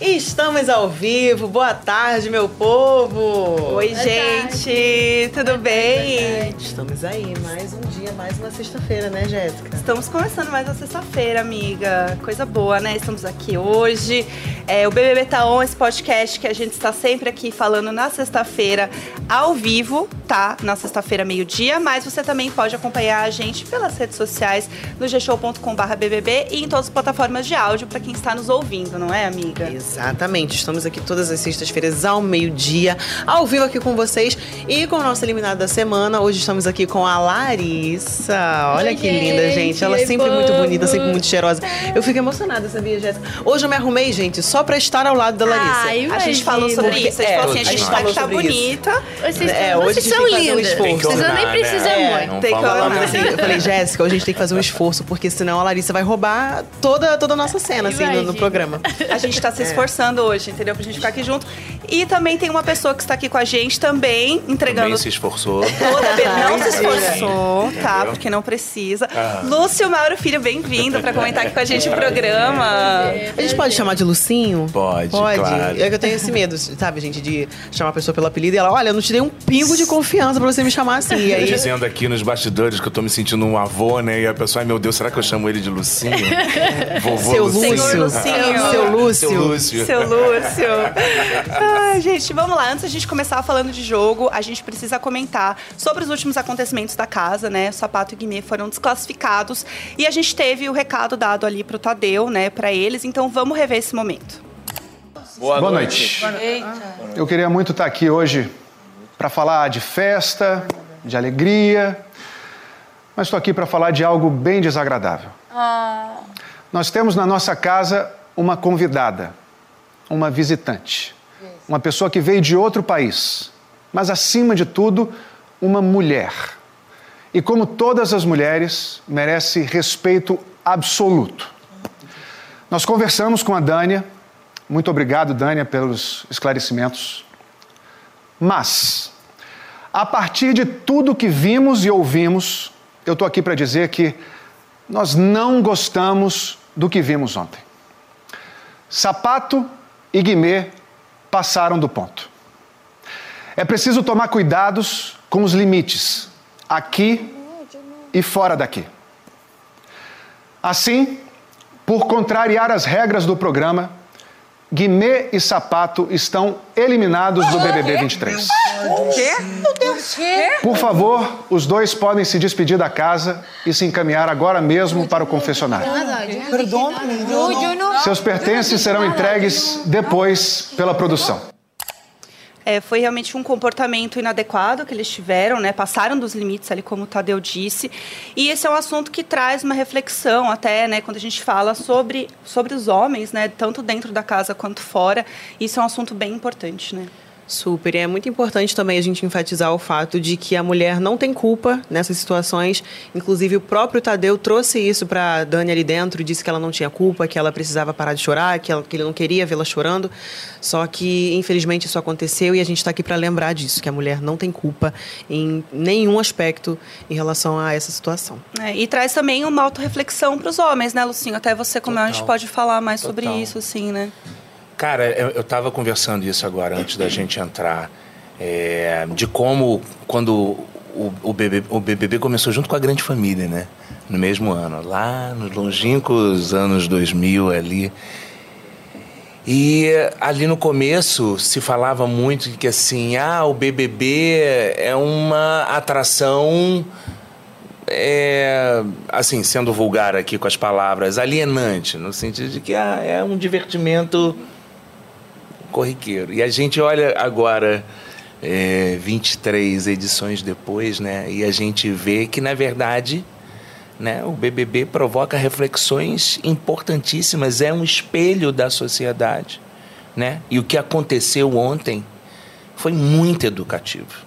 Estamos ao vivo. Boa tarde, meu povo. Oi, Boa gente. Tarde. Tudo bem? Estamos aí, mais um dia, mais uma sexta-feira, né, Jéssica? Estamos começando mais uma sexta-feira, amiga. Coisa boa, né? Estamos aqui hoje. É, o BBB Tá On, esse podcast que a gente está sempre aqui falando na sexta-feira ao vivo, tá? Na sexta-feira, meio-dia. Mas você também pode acompanhar a gente pelas redes sociais, no gshow.com.br e em todas as plataformas de áudio para quem está nos ouvindo, não é, amiga? Exatamente. Estamos aqui todas as sextas-feiras ao meio-dia, ao vivo aqui com vocês e com a nossa eliminada da semana. Hoje estamos aqui com a Larissa. Olha Oi, que gente, linda, gente. Ela é sempre muito bonita, sempre muito cheirosa. Eu fico emocionada, sabia, Jéssica? Hoje eu me arrumei, gente, só pra estar ao lado da Larissa. Ai, a gente falou sobre isso. A gente, é, assim, a gente tá, tá bonita. Vocês, é, hoje vocês são lindas. Um Vocês nem precisam né? muito. Tem que ornar. Assim, eu falei, Jéssica, hoje a gente tem que fazer um esforço, porque senão a Larissa vai roubar toda, toda a nossa cena, assim, no, no, programa. A gente tá se é. Esforçando hoje, entendeu? Pra gente ficar aqui junto. E também tem uma pessoa que está aqui com a gente também, entregando. Também se esforçou. Toda... Não se esforçou, tá? Porque não precisa. Ah. Lúcio Mauro Filho, bem-vindo para comentar aqui com a gente o programa. A gente pode chamar de Lucinho? Pode. Pode. Claro. É que eu tenho esse medo, sabe, gente, de chamar a pessoa pelo apelido e ela, olha, eu não te dei um pingo de confiança pra você me chamar assim. E aí... Dizendo aqui nos bastidores que eu tô me sentindo um avô, né? E a pessoa, ai meu Deus, será que eu chamo ele de Lucinho? Vovô Seu Lucinho. Senhor Lucinho. Seu Lúcio. Seu Lúcio. Seu Lúcio. Ai, gente, vamos lá. Antes da gente começar falando de jogo, a gente precisa comentar sobre os últimos acontecimentos da casa, né? O Sapato e Guimê foram desclassificados e a gente teve o recado dado ali pro Tadeu, né, para eles. Então vamos rever esse momento. Boa, Boa noite. noite. Eu queria muito estar aqui hoje para falar de festa, de alegria, mas estou aqui para falar de algo bem desagradável. Ah. Nós temos na nossa casa uma convidada, uma visitante, uma pessoa que veio de outro país, mas acima de tudo, uma mulher. E como todas as mulheres, merece respeito absoluto. Nós conversamos com a Dânia, muito obrigado, Dânia, pelos esclarecimentos. Mas, a partir de tudo que vimos e ouvimos, eu estou aqui para dizer que nós não gostamos do que vimos ontem. Sapato e Guimê passaram do ponto. É preciso tomar cuidados com os limites, aqui e fora daqui. Assim, por contrariar as regras do programa, Guimê e Sapato estão eliminados do BBB 23. Quê? Meu Deus. Quê? Por favor, os dois podem se despedir da casa e se encaminhar agora mesmo para o confessionário. Seus pertences serão entregues depois pela produção. É, foi realmente um comportamento inadequado que eles tiveram, né? passaram dos limites ali, como o Tadeu disse. E esse é um assunto que traz uma reflexão até, né, quando a gente fala sobre, sobre os homens, né, tanto dentro da casa quanto fora. Isso é um assunto bem importante. Né? Super. E é muito importante também a gente enfatizar o fato de que a mulher não tem culpa nessas situações. Inclusive, o próprio Tadeu trouxe isso para Dani ali dentro, disse que ela não tinha culpa, que ela precisava parar de chorar, que, ela, que ele não queria vê-la chorando. Só que, infelizmente, isso aconteceu e a gente está aqui para lembrar disso, que a mulher não tem culpa em nenhum aspecto em relação a essa situação. É, e traz também uma autorreflexão para os homens, né, Lucinho? Até você, como Total. a gente pode falar mais Total. sobre isso, assim, né? Cara, eu estava conversando isso agora antes da gente entrar, é, de como quando o, o, BBB, o BBB começou junto com a Grande Família, né? No mesmo ano, lá nos longínquos anos 2000 ali. E ali no começo se falava muito que assim, ah, o BBB é uma atração é, assim, sendo vulgar aqui com as palavras, alienante, no sentido de que ah, é um divertimento corriqueiro. E a gente olha agora, é, 23 edições depois, né? E a gente vê que, na verdade, né, o BBB provoca reflexões importantíssimas, é um espelho da sociedade. Né? E o que aconteceu ontem foi muito educativo.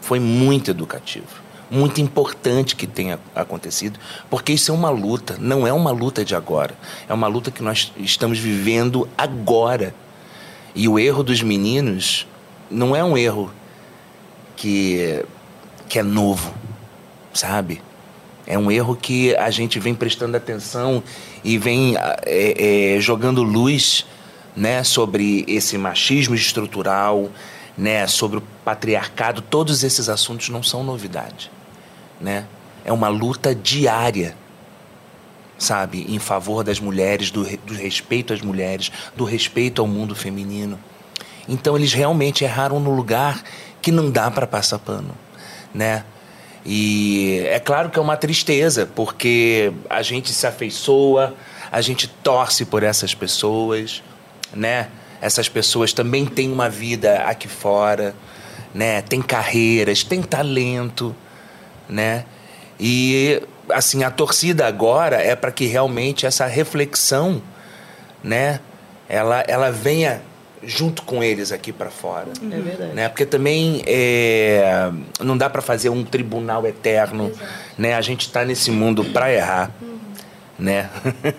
Foi muito educativo. Muito importante que tenha acontecido, porque isso é uma luta, não é uma luta de agora. É uma luta que nós estamos vivendo agora e o erro dos meninos não é um erro que, que é novo, sabe? É um erro que a gente vem prestando atenção e vem é, é, jogando luz né, sobre esse machismo estrutural, né, sobre o patriarcado, todos esses assuntos não são novidade, né? É uma luta diária, sabe, em favor das mulheres, do, do respeito às mulheres, do respeito ao mundo feminino. Então eles realmente erraram no lugar que não dá para passar pano, né? E é claro que é uma tristeza, porque a gente se afeiçoa, a gente torce por essas pessoas, né? Essas pessoas também têm uma vida aqui fora, né? Tem carreiras, tem talento, né? E assim, a torcida agora é para que realmente essa reflexão, né, ela ela venha junto com eles aqui para fora. É verdade. Né? Porque também é, não dá para fazer um tribunal eterno. Exato. Né? A gente está nesse mundo para errar. Uhum. Né?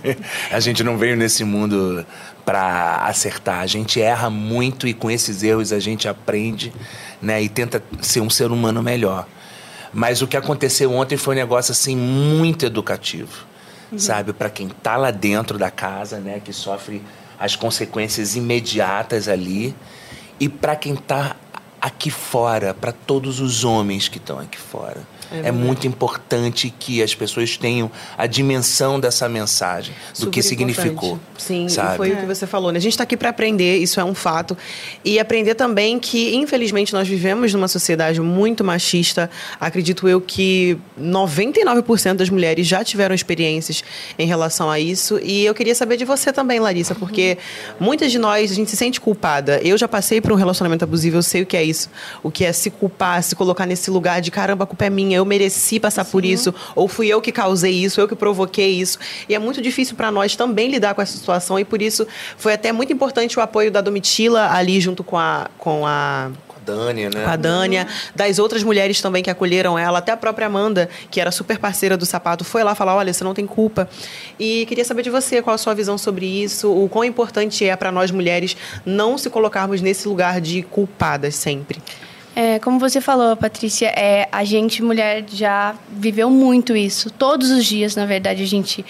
a gente não veio nesse mundo para acertar. A gente erra muito e com esses erros a gente aprende né? e tenta ser um ser humano melhor. Mas o que aconteceu ontem foi um negócio assim muito educativo, uhum. sabe? Para quem está lá dentro da casa, né? Que sofre as consequências imediatas ali. E para quem está aqui fora, para todos os homens que estão aqui fora. É, é, muito importante que as pessoas tenham a dimensão dessa mensagem, do Super que significou. Sim, sabe? foi é. o que você falou. Né? A gente está aqui para aprender, isso é um fato. E aprender também que, infelizmente, nós vivemos numa sociedade muito machista. Acredito eu que 99% das mulheres já tiveram experiências em relação a isso. E eu queria saber de você também, Larissa, porque uhum. muitas de nós, a gente se sente culpada. Eu já passei por um relacionamento abusivo, eu sei o que é isso. O que é se culpar, se colocar nesse lugar de caramba, a culpa é minha eu mereci passar Sim. por isso, ou fui eu que causei isso, eu que provoquei isso. E é muito difícil para nós também lidar com essa situação, e por isso foi até muito importante o apoio da Domitila ali junto com a. Com a Dânia, né? Com a Dânia, das outras mulheres também que acolheram ela, até a própria Amanda, que era super parceira do sapato, foi lá falar: olha, você não tem culpa. E queria saber de você qual a sua visão sobre isso, o quão importante é para nós mulheres não se colocarmos nesse lugar de culpadas sempre. É, como você falou, Patrícia, é, a gente, mulher, já viveu muito isso. Todos os dias, na verdade, a gente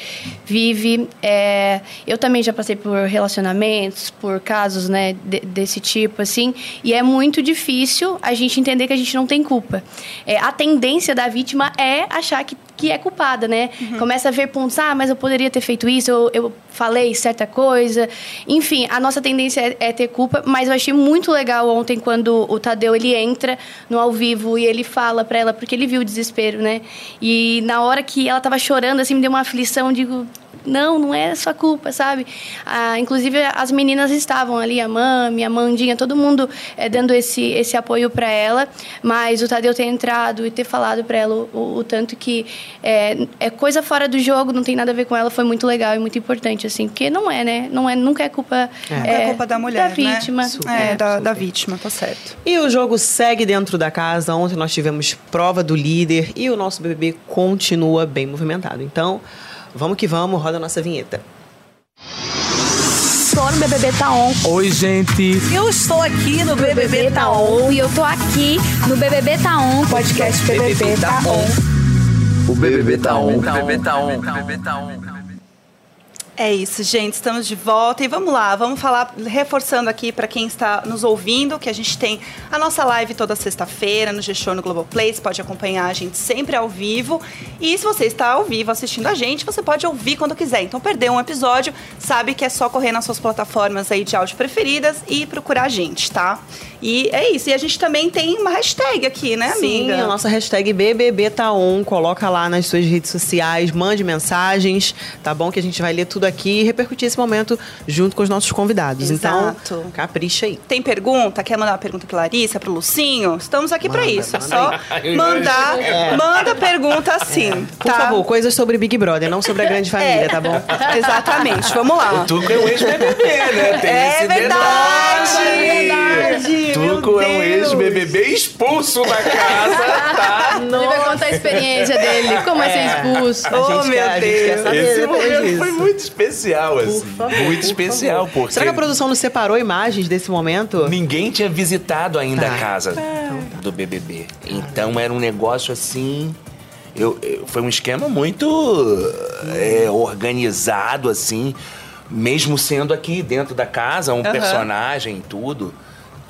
vive. É, eu também já passei por relacionamentos, por casos né, de, desse tipo, assim. E é muito difícil a gente entender que a gente não tem culpa. É, a tendência da vítima é achar que que é culpada, né? Uhum. Começa a ver pontos, ah, mas eu poderia ter feito isso, eu, eu falei certa coisa. Enfim, a nossa tendência é, é, ter culpa, mas eu achei muito legal ontem quando o Tadeu ele entra no ao vivo e ele fala para ela, porque ele viu o desespero, né? E na hora que ela tava chorando, assim, me deu uma aflição, digo, não, não é sua culpa, sabe? Ah, inclusive, as meninas estavam ali, a Mami, a Mandinha, todo mundo é, dando esse, esse apoio para ela, mas o Tadeu ter entrado e ter falado para ela o, o, o, tanto que é, é, coisa fora do jogo, não tem nada a ver com ela, foi muito legal e muito importante, assim, porque não é, né? Não é, nunca é culpa... É, é culpa da mulher, Da vítima. Né? É, da, da vítima, tá certo. E o jogo segue dentro da casa, ontem nós tivemos prova do líder e o nosso BBB continua bem movimentado. Então... Vamos que vamos, roda a nossa vinheta. Estou no BBB Tá On. Oi, gente. Eu estou aqui no BBB, BBB Tá On. E eu tô aqui no BBB Tá On. Podcast BBB, BBB Tá On. O BBB Tá On. O BBB Tá On. O BBB Tá On. É isso, gente. Estamos de volta e vamos lá. Vamos falar, reforçando aqui para quem está nos ouvindo, que a gente tem a nossa live toda sexta-feira no G-Show no Globoplay. Você pode acompanhar a gente sempre ao vivo. E se você está ao vivo assistindo a gente, você pode ouvir quando quiser. Então, perdeu um episódio, sabe que é só correr nas suas plataformas aí de áudio preferidas e procurar a gente, tá? E é isso. E a gente também tem uma hashtag aqui, né, amiga? Sim, a nossa hashtag BBBTaon. Coloca lá nas suas redes sociais, mande mensagens, tá bom? Que a gente vai ler tudo aqui e repercutir esse momento junto com os nossos convidados. Então, Exato. Então, capricha aí. Tem pergunta? Quer mandar uma pergunta pra Larissa, pro Lucinho? Estamos aqui para isso. É só mandar, é. manda pergunta assim. É. Por tá? favor, coisas sobre Big Brother, não sobre a grande é. família, tá bom? Exatamente. Vamos lá. O Tuco é o ex-BBB, né? Tem é verdade. É verdade. Tuco é um ex-BBB expulso da casa, tá? Ele vai contar a experiência dele. Como é, ser expulso? Oh, meu Deus. Esse momento foi muito especial, assim. Favor, muito especial, porque... Será que a produção não separou imagens desse momento? Ninguém tinha visitado ainda ah. a casa do BBB. Então era um negócio assim... Eu, eu, foi um esquema muito é, organizado, assim, mesmo sendo aqui dentro da casa, um personagem e tudo,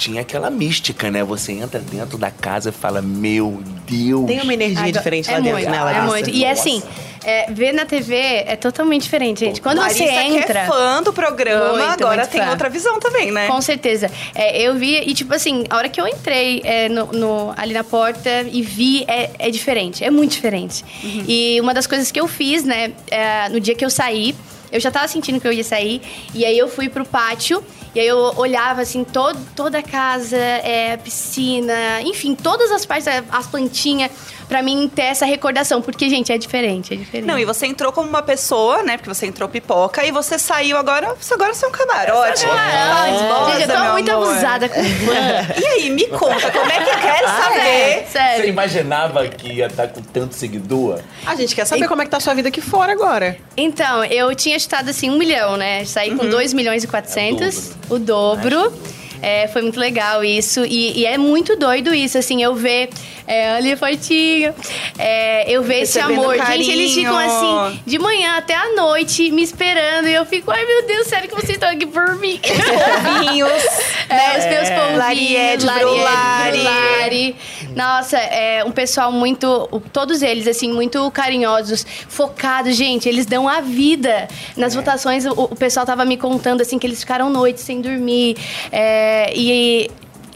tinha aquela mística, né? Você entra dentro da casa e fala, meu Deus. Tem uma energia Agora- diferente lá é dentro, muito, né, É muito. E é assim, é, ver na TV é totalmente diferente, gente. Quando Larissa, você que é entra. fã do programa, Muito, agora muito tem fã. outra visão também, né? Com certeza. É, eu vi, e tipo assim, a hora que eu entrei é, no, no- ali na porta e vi, é, é diferente, é muito diferente. Uhum. E uma das coisas que eu fiz, né, é, no dia que eu saí, eu já tava sentindo que eu ia sair, e aí eu fui pro pátio, e aí eu olhava assim, todo, toda a casa, é, piscina, enfim, todas as partes, as plantinhas, pra mim ter essa recordação, porque, gente, é diferente, é diferente. Não, e você entrou como uma pessoa, né? Porque você entrou pipoca e você saiu agora. Você agora você é um camarote. Ah, Esposa, gente, eu tô muito amor. abusada com fã. E aí, me conta, como é que eu quero Ah, saber? é, sério. Você imaginava que ia estar com tanto seguidor? A gente quer saber como é que tá a sua vida aqui fora agora. Então, eu tinha chutado assim um milhão, né? Saí com 2 milhões e 400, o dobro. É, foi muito legal isso. E, e é muito doido isso, assim, eu ver é, ali fortinho, é, eu ver esse amor. Gente, eles ficam carinho. assim, de manhã até a noite, me esperando. E eu fico, ai meu Deus, sério que vocês estão aqui por mim? Polvinhos. É, os meus polvinhos. Lariete, Lariete, Brulari. Brulari. Nossa, é um pessoal muito... Todos eles, assim, muito carinhosos, focados. Gente, eles dão a vida. Nas votações, o, o pessoal tava me contando, assim, que eles ficaram noites sem dormir. É, e...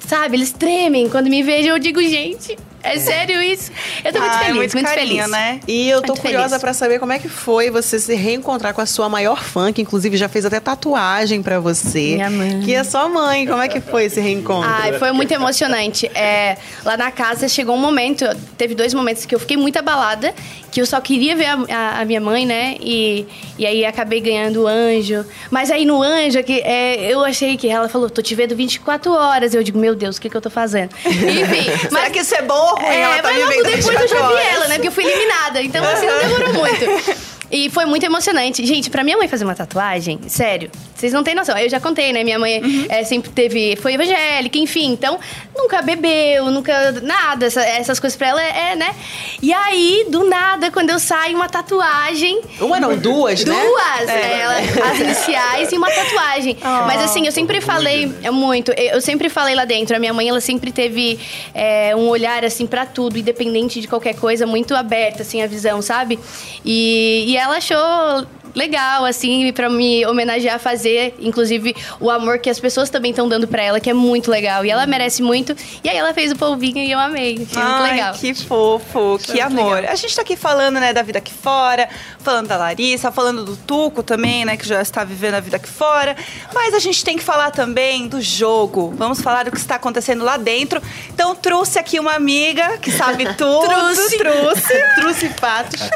Sabe, eles tremem. Quando me vejam, eu digo, gente, é sério isso? Eu tô muito Ah, é feliz, muito muito, carinho, feliz. né? E eu tô Muito curiosa feliz. pra saber como é que foi você se reencontrar com a sua maior fã, que inclusive já fez até tatuagem pra você. Minha mãe. Que é sua mãe. Como é que foi esse reencontro? Ai, foi muito emocionante. É, lá na casa chegou um momento, teve dois momentos que eu fiquei muito abalada, que eu só queria ver a, a- a minha mãe, né? E, e aí acabei ganhando o anjo. Mas aí no anjo, que, é, eu achei que ela falou, tô te vendo 24 horas. Eu digo, meu Deus, o que, que eu tô fazendo? Enfim, Será que isso é bom ou ruim? é, Ela tá mas me logo depois eu já 24 vi ela, né? Porque eu fui eliminada. Então, assim, não demorou muito. E foi muito emocionante. Gente, pra minha mãe fazer uma tatuagem, sério, vocês não têm noção. Eu já contei, né? Minha mãe Uhum. é, sempre teve. Foi evangélica, enfim. Então, nunca bebeu, nunca. Nada. essa- essas coisas pra ela é, é, né? E aí, do nada, quando eu saio, uma tatuagem. Uma não, duas, né? Duas! é, ela- as iniciais e uma tatuagem. Mas assim, eu sempre falei. É muito. Eu sempre falei lá dentro. A minha mãe, ela sempre teve é, um olhar, assim, pra tudo, independente de qualquer coisa, muito aberta, assim, a visão, sabe? E, e ela achou legal, assim, pra me homenagear, fazer, inclusive, o amor que as pessoas também estão dando pra ela, que é muito legal. E ela merece muito. E aí ela fez o polvinho e eu amei. Muito Ai, legal. que fofo, que muito amor. legal. A gente tá aqui falando, né, da vida aqui fora, falando da Larissa, falando do Tuco também, né, que já está vivendo a vida aqui fora. Mas a gente tem que falar também do jogo. Vamos falar do que está acontecendo lá dentro. Então, trouxe aqui uma amiga que sabe tudo. Trouxe. Trouxe. Trouxe fatos.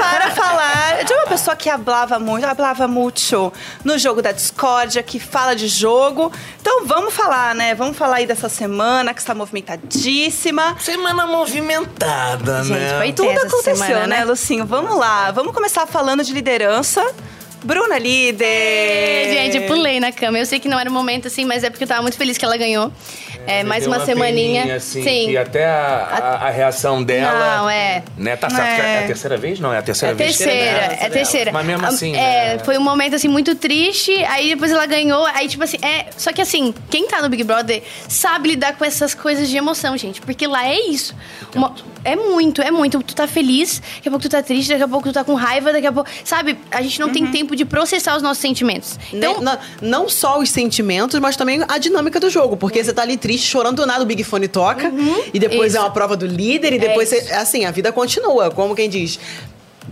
para falar de uma pessoa que hablava muito, hablava muito no jogo da discórdia, que fala de jogo. Então vamos falar, né? Vamos falar aí dessa semana que está movimentadíssima. Semana movimentada, Gente, né? foi Tudo aconteceu, semana, né, né? Lucinho? Vamos lá. Vamos começar falando de liderança. Bruna líder. É, Gente, eu pulei na cama. Eu sei que não era o momento, assim, mas é porque eu tava muito feliz que ela ganhou. É, mais Deu uma, semaninha. assim, Sim. Que até a, a- a reação dela. Não, é. Né, tá certo. É. É a terceira vez? Não, é a É terceira a vez. que terceira, ela- é a terceira. Mas mesmo assim. É, né? foi um momento assim muito triste, aí depois ela ganhou, aí tipo assim, é, só que assim, quem tá no Big Brother sabe lidar com essas coisas de emoção, gente, porque lá é isso. Uma- é muito, é muito, tu tá feliz, daqui a pouco tu tá triste, daqui a pouco tu tá com raiva, daqui a pouco, sabe? A gente não Uhum. tem tempo de processar os nossos sentimentos. Então, não, não só os sentimentos, mas também a dinâmica do jogo. Porque você tá ali triste, chorando do nada, o Big Fone toca. E depois Isso. é uma prova do líder. E depois, isso. você, assim, a vida continua. Como quem diz...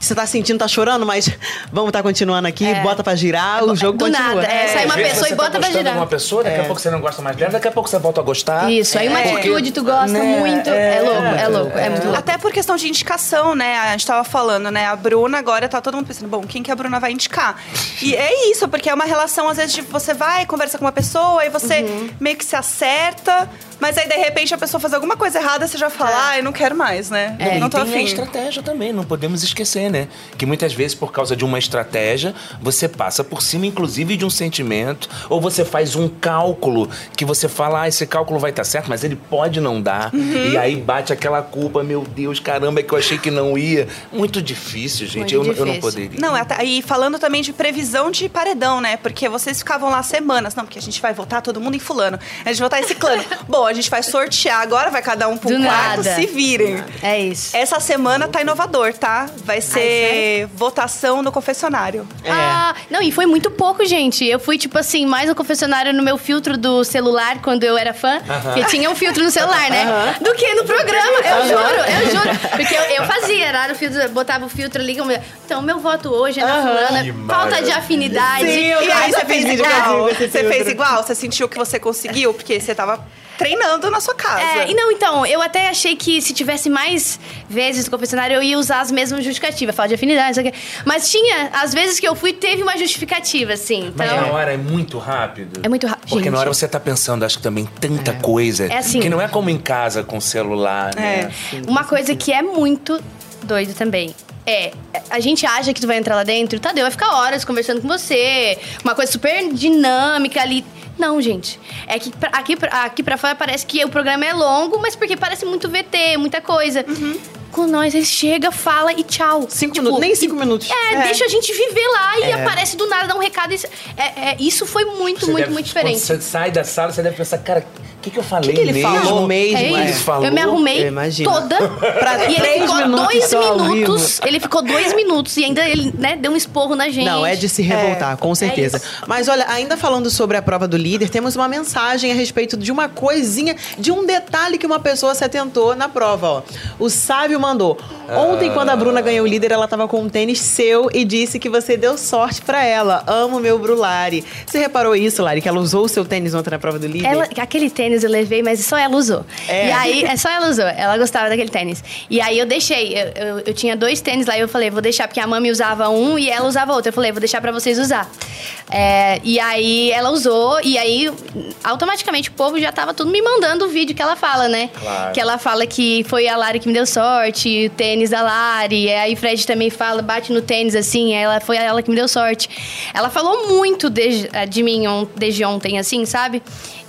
Você tá sentindo, tá chorando, mas vamos tá continuando aqui, bota pra girar, o jogo do continua. nada, é, sai uma pessoa você e bota tá pra girar. de uma pessoa, daqui a pouco você não gosta mais dela, daqui a pouco você volta a gostar. isso, aí uma É. atitude tu gosta Né, muito, é, louco, é louco, é muito louco. Até por questão de indicação, né? A gente tava falando, né? A Bruna agora tá todo mundo pensando, bom, quem que a Bruna vai indicar? E é isso, porque é uma relação, às vezes, de você vai, conversa com uma pessoa, e você Uhum. meio que se acerta, mas aí de repente a pessoa faz alguma coisa errada, você já fala, É. ah, eu não quero mais, né? E não tô afim. estratégia também, não podemos esquecer, você, né? Que muitas vezes, por causa de uma estratégia, você passa por cima, inclusive, de um sentimento, ou você faz um cálculo que você fala, ah, esse cálculo vai estar certo, mas ele pode não dar. Uhum. E aí bate aquela culpa, meu Deus, caramba, é que eu achei que não ia. Muito difícil, gente. Eu, Muito eu não difícil. poderia. Não, e falando também de previsão de paredão, né? Porque vocês ficavam lá semanas. Não, porque a gente vai votar todo mundo em fulano. A gente vai votar em ciclano. Bom, a gente vai sortear agora, vai cada um um Do quarto, nada. se virem. É isso. Essa semana tá inovador, tá? Vai ser votação no confessionário. É. Ah, não, e foi muito pouco, gente. Eu fui, tipo assim, mais no confessionário no meu filtro do celular, quando eu era fã. Porque tinha um filtro no celular, né? Do que no programa. Eu juro, eu juro. Porque eu, eu fazia, era no filtro, botava o filtro ali. como- Então, meu voto hoje é na fulana. Falta de afinidade. Sim, E aí você fez vídeo igual? Você fez igual? Você sentiu que você conseguiu? Porque você tava treinando na sua casa. É, e não, então, eu até achei que se tivesse mais vezes no confessionário, eu ia usar as mesmas justificativas, falar de afinidade, não sei o quê. Mas tinha, às vezes que eu fui, teve uma justificativa, assim. Mas Então, na hora é muito rápido. É muito rápido, Porque na gente. hora você tá pensando, acho que também tanta coisa. É assim. Que não é como em casa com celular, né? Uma coisa que é muito doido também. É, a gente acha que tu vai entrar lá dentro, Tadeu vai ficar horas conversando com você, uma coisa super dinâmica ali. Não, gente. É que pra- aqui, aqui pra fora parece que o programa é longo, mas porque parece muito VT, muita coisa. Com nós, ele chega, fala e tchau. Cinco Tipo, minutos, nem cinco minutos. É, É. deixa a gente viver lá e aparece do nada, dá um recado. Isso, é, é, isso foi muito, Você muito, deve- muito diferente. Quando você sai da sala, você deve pensar, cara, o que, que eu falei que ele mesmo? falou mesmo, É é. isso. falou? Eu me arrumei Eu toda. e ele três ficou minutos dois minutos. Ele ficou dois minutos e ainda ele né, deu um esporro na gente. Não, é de se revoltar, com certeza. isso. Mas olha, ainda falando sobre a prova do líder, temos uma mensagem a respeito de uma coisinha, de um detalhe que uma pessoa se atentou na prova, ó. O sábio mandou. Ontem, quando a Bruna ganhou o líder, ela tava com um tênis seu e disse que você deu sorte pra ela. Amo meu Brulari. Você reparou isso, Lari, que ela usou o seu tênis ontem na prova do líder? Ela, aquele tênis eu levei, mas só ela usou. É. E aí, é só ela usou. Ela gostava daquele tênis. E aí eu deixei. Eu, eu, eu tinha dois tênis lá e eu falei, vou deixar, porque a mami usava um e ela usava outro. Eu falei, vou deixar pra vocês usar. É, e aí ela usou, e aí automaticamente o povo já tava tudo me mandando o vídeo que ela fala, né? Claro. Que ela fala que foi a Lari que me deu sorte, o tênis da Lari. E aí Fred também fala, bate no tênis assim, ela foi ela que me deu sorte. Ela falou muito de, de mim on- desde ontem, assim, sabe?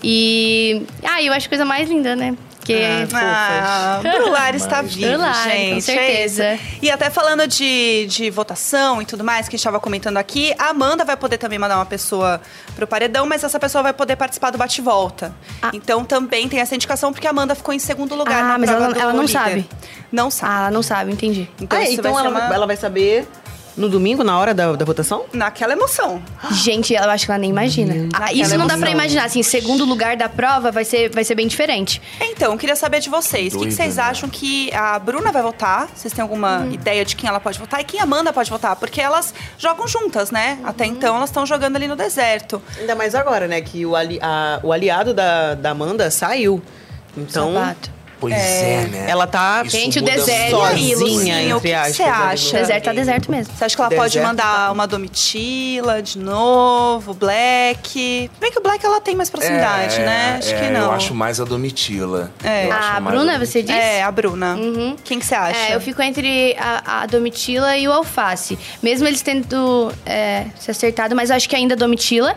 E. Ah, eu acho coisa mais linda, né? Porque. Ah, Brular está vivo, Brular, gente. com certeza. É e até falando de, de votação e tudo mais, que a gente estava comentando aqui, a Amanda vai poder também mandar uma pessoa pro paredão, mas essa pessoa vai poder participar do bate-volta. Ah. Então também tem essa indicação, porque a Amanda ficou em segundo lugar Ah, na mas prova ela- do ela não líder. sabe. Não sabe. Ah, não sabe, entendi. Então, Ah, então vai ela, uma- ela vai saber no domingo, na hora da, da votação? Naquela emoção. Gente, eu acho que ela nem imagina. Ah, isso não dá pra imaginar. Assim, segundo lugar da prova vai ser, vai ser bem diferente. Então, eu queria saber de vocês. O que, que vocês né? acham que a Bruna vai votar? Vocês têm alguma Hum. ideia de quem ela pode votar? E quem a Amanda pode votar? Porque elas jogam juntas, né? Até Uhum. então, elas estão jogando ali no deserto. Ainda mais agora, né? Que o, ali, a- o aliado da, da Amanda saiu. Então, Sapato. Pois é, né? ela tá Isso Gente, o muda deserto- muito. Aí, sozinha, Lucinha, o que entre que aspas. você acha? Deserto tá deserto mesmo. Você acha que ela pode Deserto. mandar uma Domitila de novo, Black? Bem que o Black ela tem mais proximidade, É, né? Acho é, que não. Eu acho mais a Domitila. É. Eu acho A mais Bruna, Domitila. você disse? É, a Bruna. Uhum. Quem que você acha? É, eu fico entre a, a Domitila e o Alface. Mesmo eles tendo é, se acertado, mas eu acho que ainda a Domitila.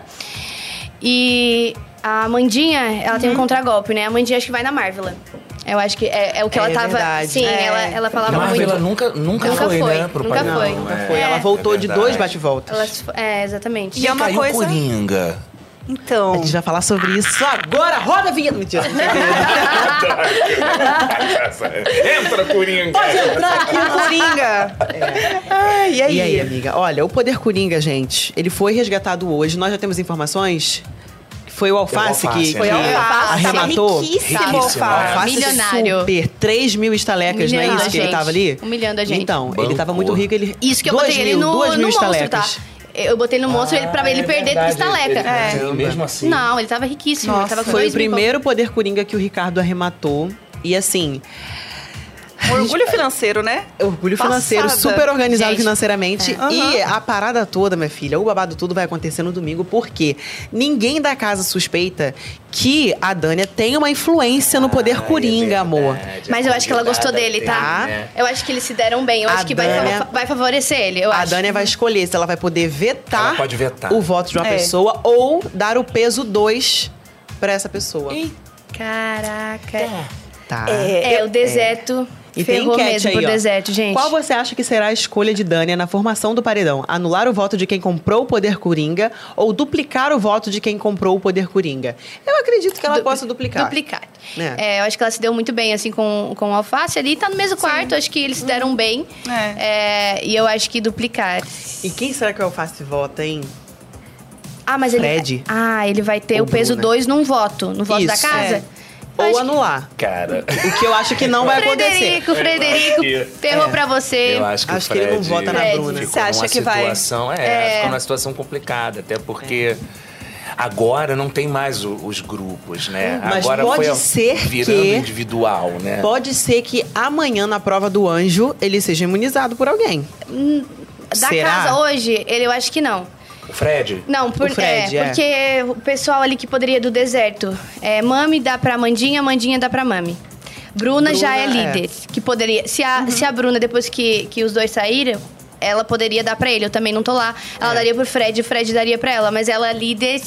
E a Mandinha, ela tem um contragolpe, né? A Mandinha acho que vai na Marvela. Eu acho que é, é o que É ela tava. verdade. Sim, É. ela, ela falava Marvel, muito. ela nunca, nunca, Nunca foi, foi, né? Pro nunca foi. Não, nunca É. foi. Ela voltou de dois bate-voltas. É, exatamente. E é uma caiu coisa- Coringa. Então. A gente vai falar sobre isso agora. Roda a vinheta. Mentira. Entra, Coringa! Pode entrar aqui. o Coringa. Ai, e aí? E aí, amiga? Olha, o Poder Coringa, gente, ele foi resgatado hoje. Nós já temos informações? Foi o Alface, o Alface, que, Foi que o Alface. arrematou? Riquíssimo, Riquíssimo, Alface. Alface Milionário. super, 3 mil estalecas, não é Humilhando isso a que ele tava ali? Humilhando a gente. Então, ele tava muito rico, ele... Isso que eu botei ele mil, no, duas no mil monstro, tá? estalecas. Eu botei no monstro ele, pra ele é perder verdade, estaleca. ele- É. ele- Mesmo assim. Não, ele tava riquíssimo. Nossa, ele tava com Foi o primeiro Poder Coringa que o Ricardo arrematou. E assim... Orgulho financeiro, né? Orgulho Passada. financeiro, super organizado Gente, financeiramente. é. E a parada toda, minha filha, o babado tudo vai acontecer no domingo, porque ninguém da casa suspeita que a Dânia tem uma influência no poder Ah, coringa, é amor. Mas eu acho que ela gostou dele, tá? Eu acho que eles se deram bem. Eu A acho que vai, Dânia- vai favorecer ele. Eu a acho. Dânia vai escolher se ela vai poder vetar, vetar. o voto de uma É. pessoa ou dar o peso 2 pra essa pessoa. Caraca. Tá. É, o deserto E tem ferrou enquete mesmo aí, pro ó. deserto, gente. Qual você acha que será a escolha de Dânia na formação do paredão? Anular o voto de quem comprou o poder coringa ou duplicar o voto de quem comprou o poder coringa? Eu acredito que ela Du- possa duplicar. Duplicar. É. É, eu acho que ela se deu muito bem, assim, com, com o Alface ali. Tá no mesmo quarto, acho que eles se deram bem. É. É, e eu acho que duplicar. E quem será que é o Alface vota, hein? Ah, mas Fred. ele... Ah, ele vai ter Ou o peso Bruna. 2 num voto. No voto da Isso, casa. é. Ou acho que- anular. Cara, O que eu acho que não vai acontecer. Frederico, Frederico, ferrou pra você. eu acho que Acho o que ele não Fred vota na Fred. Bruna. Você acha que vai- situação, É, É. ficou numa situação complicada, até porque agora não tem mais o- os grupos, né? Mas agora pode foi ser virando que- individual, né? Pode ser que amanhã, na prova do anjo, ele seja imunizado por alguém. Da Será? casa hoje, ele eu acho que não. O Fred? Não, por, O Fred, é, é. porque o pessoal ali que poderia do deserto. É, Mami dá pra Mandinha, Mandinha dá pra Mami. Bruna, já é Bruna, é. líder. Que poderia. Se a, se a Bruna, depois que, que os dois saíram, ela poderia dar pra ele. Eu também não tô lá. Ela É. daria pro Fred, o Fred daria pra ela. Mas ela é líder.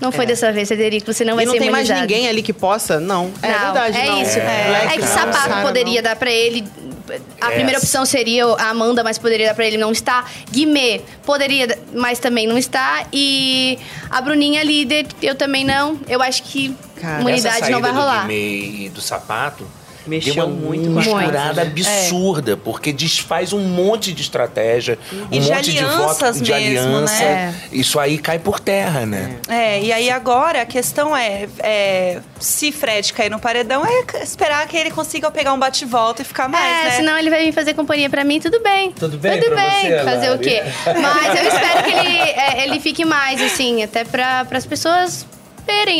Não foi dessa vez, Federico. Você não vai É. e não ser tem mais ninguém ali que possa? Não. É Não, verdade, é não. isso. É, É, que não, sapato poderia não. dar pra ele. A É. primeira opção seria a Amanda, mas poderia dar pra ele não está. Guimê poderia, mas também não está. E a Bruninha líder, eu também não. Eu acho que Cara, imunidade Essa não vai rolar. do Guimê e do sapato Mexeu deu uma muito misturada coisas. absurda, porque desfaz um monte de estratégia, um E de monte de voto alianças de mesmo, aliança. né? Isso aí cai por terra, né? É, e aí agora a questão é, é, se Fred cair no paredão, é esperar que ele consiga pegar um bate-volta e ficar mais, é, né? senão ele vai vir fazer companhia pra mim, tudo bem. Tudo bem Tudo bem, você, fazer o Lari? quê? Mas eu espero que ele, é, ele fique mais, assim, até pra, as pessoas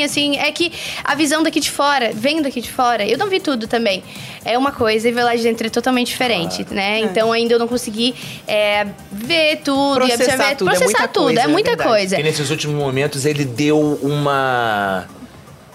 assim. É que a visão daqui de fora, vendo daqui de fora, eu não vi tudo também. É uma coisa e ver lá de dentro é totalmente diferente, né? Então ainda eu não consegui é, ver tudo e Processar absorver. tudo, é processar muita tudo, coisa, é é muita verdade. coisa. E nesses últimos momentos ele deu uma.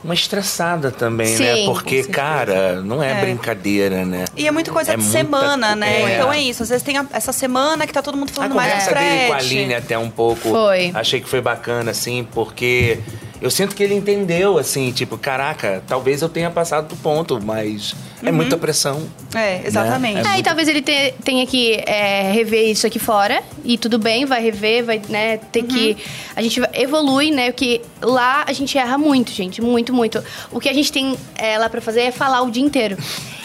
Uma estressada também, né? Sim, Porque, cara, não é, É. brincadeira, né? E é muita coisa É de muita semana, né? é. Então é isso. Às vezes tem a- essa semana que tá todo mundo A falando mais do conversa dele com a. Aline até um pouco. Foi. Achei que foi bacana, assim, porque eu sinto que ele entendeu, assim, tipo, caraca, talvez eu tenha passado do ponto, mas é Uhum. muita pressão. É, exatamente. Né? É, e talvez ele te- tenha que é, rever isso aqui fora. E tudo bem, vai rever, vai, né, ter que... A gente evolui, né? Porque lá a gente erra muito, gente. Muito, muito. O que a gente tem é, lá pra fazer é falar o dia inteiro.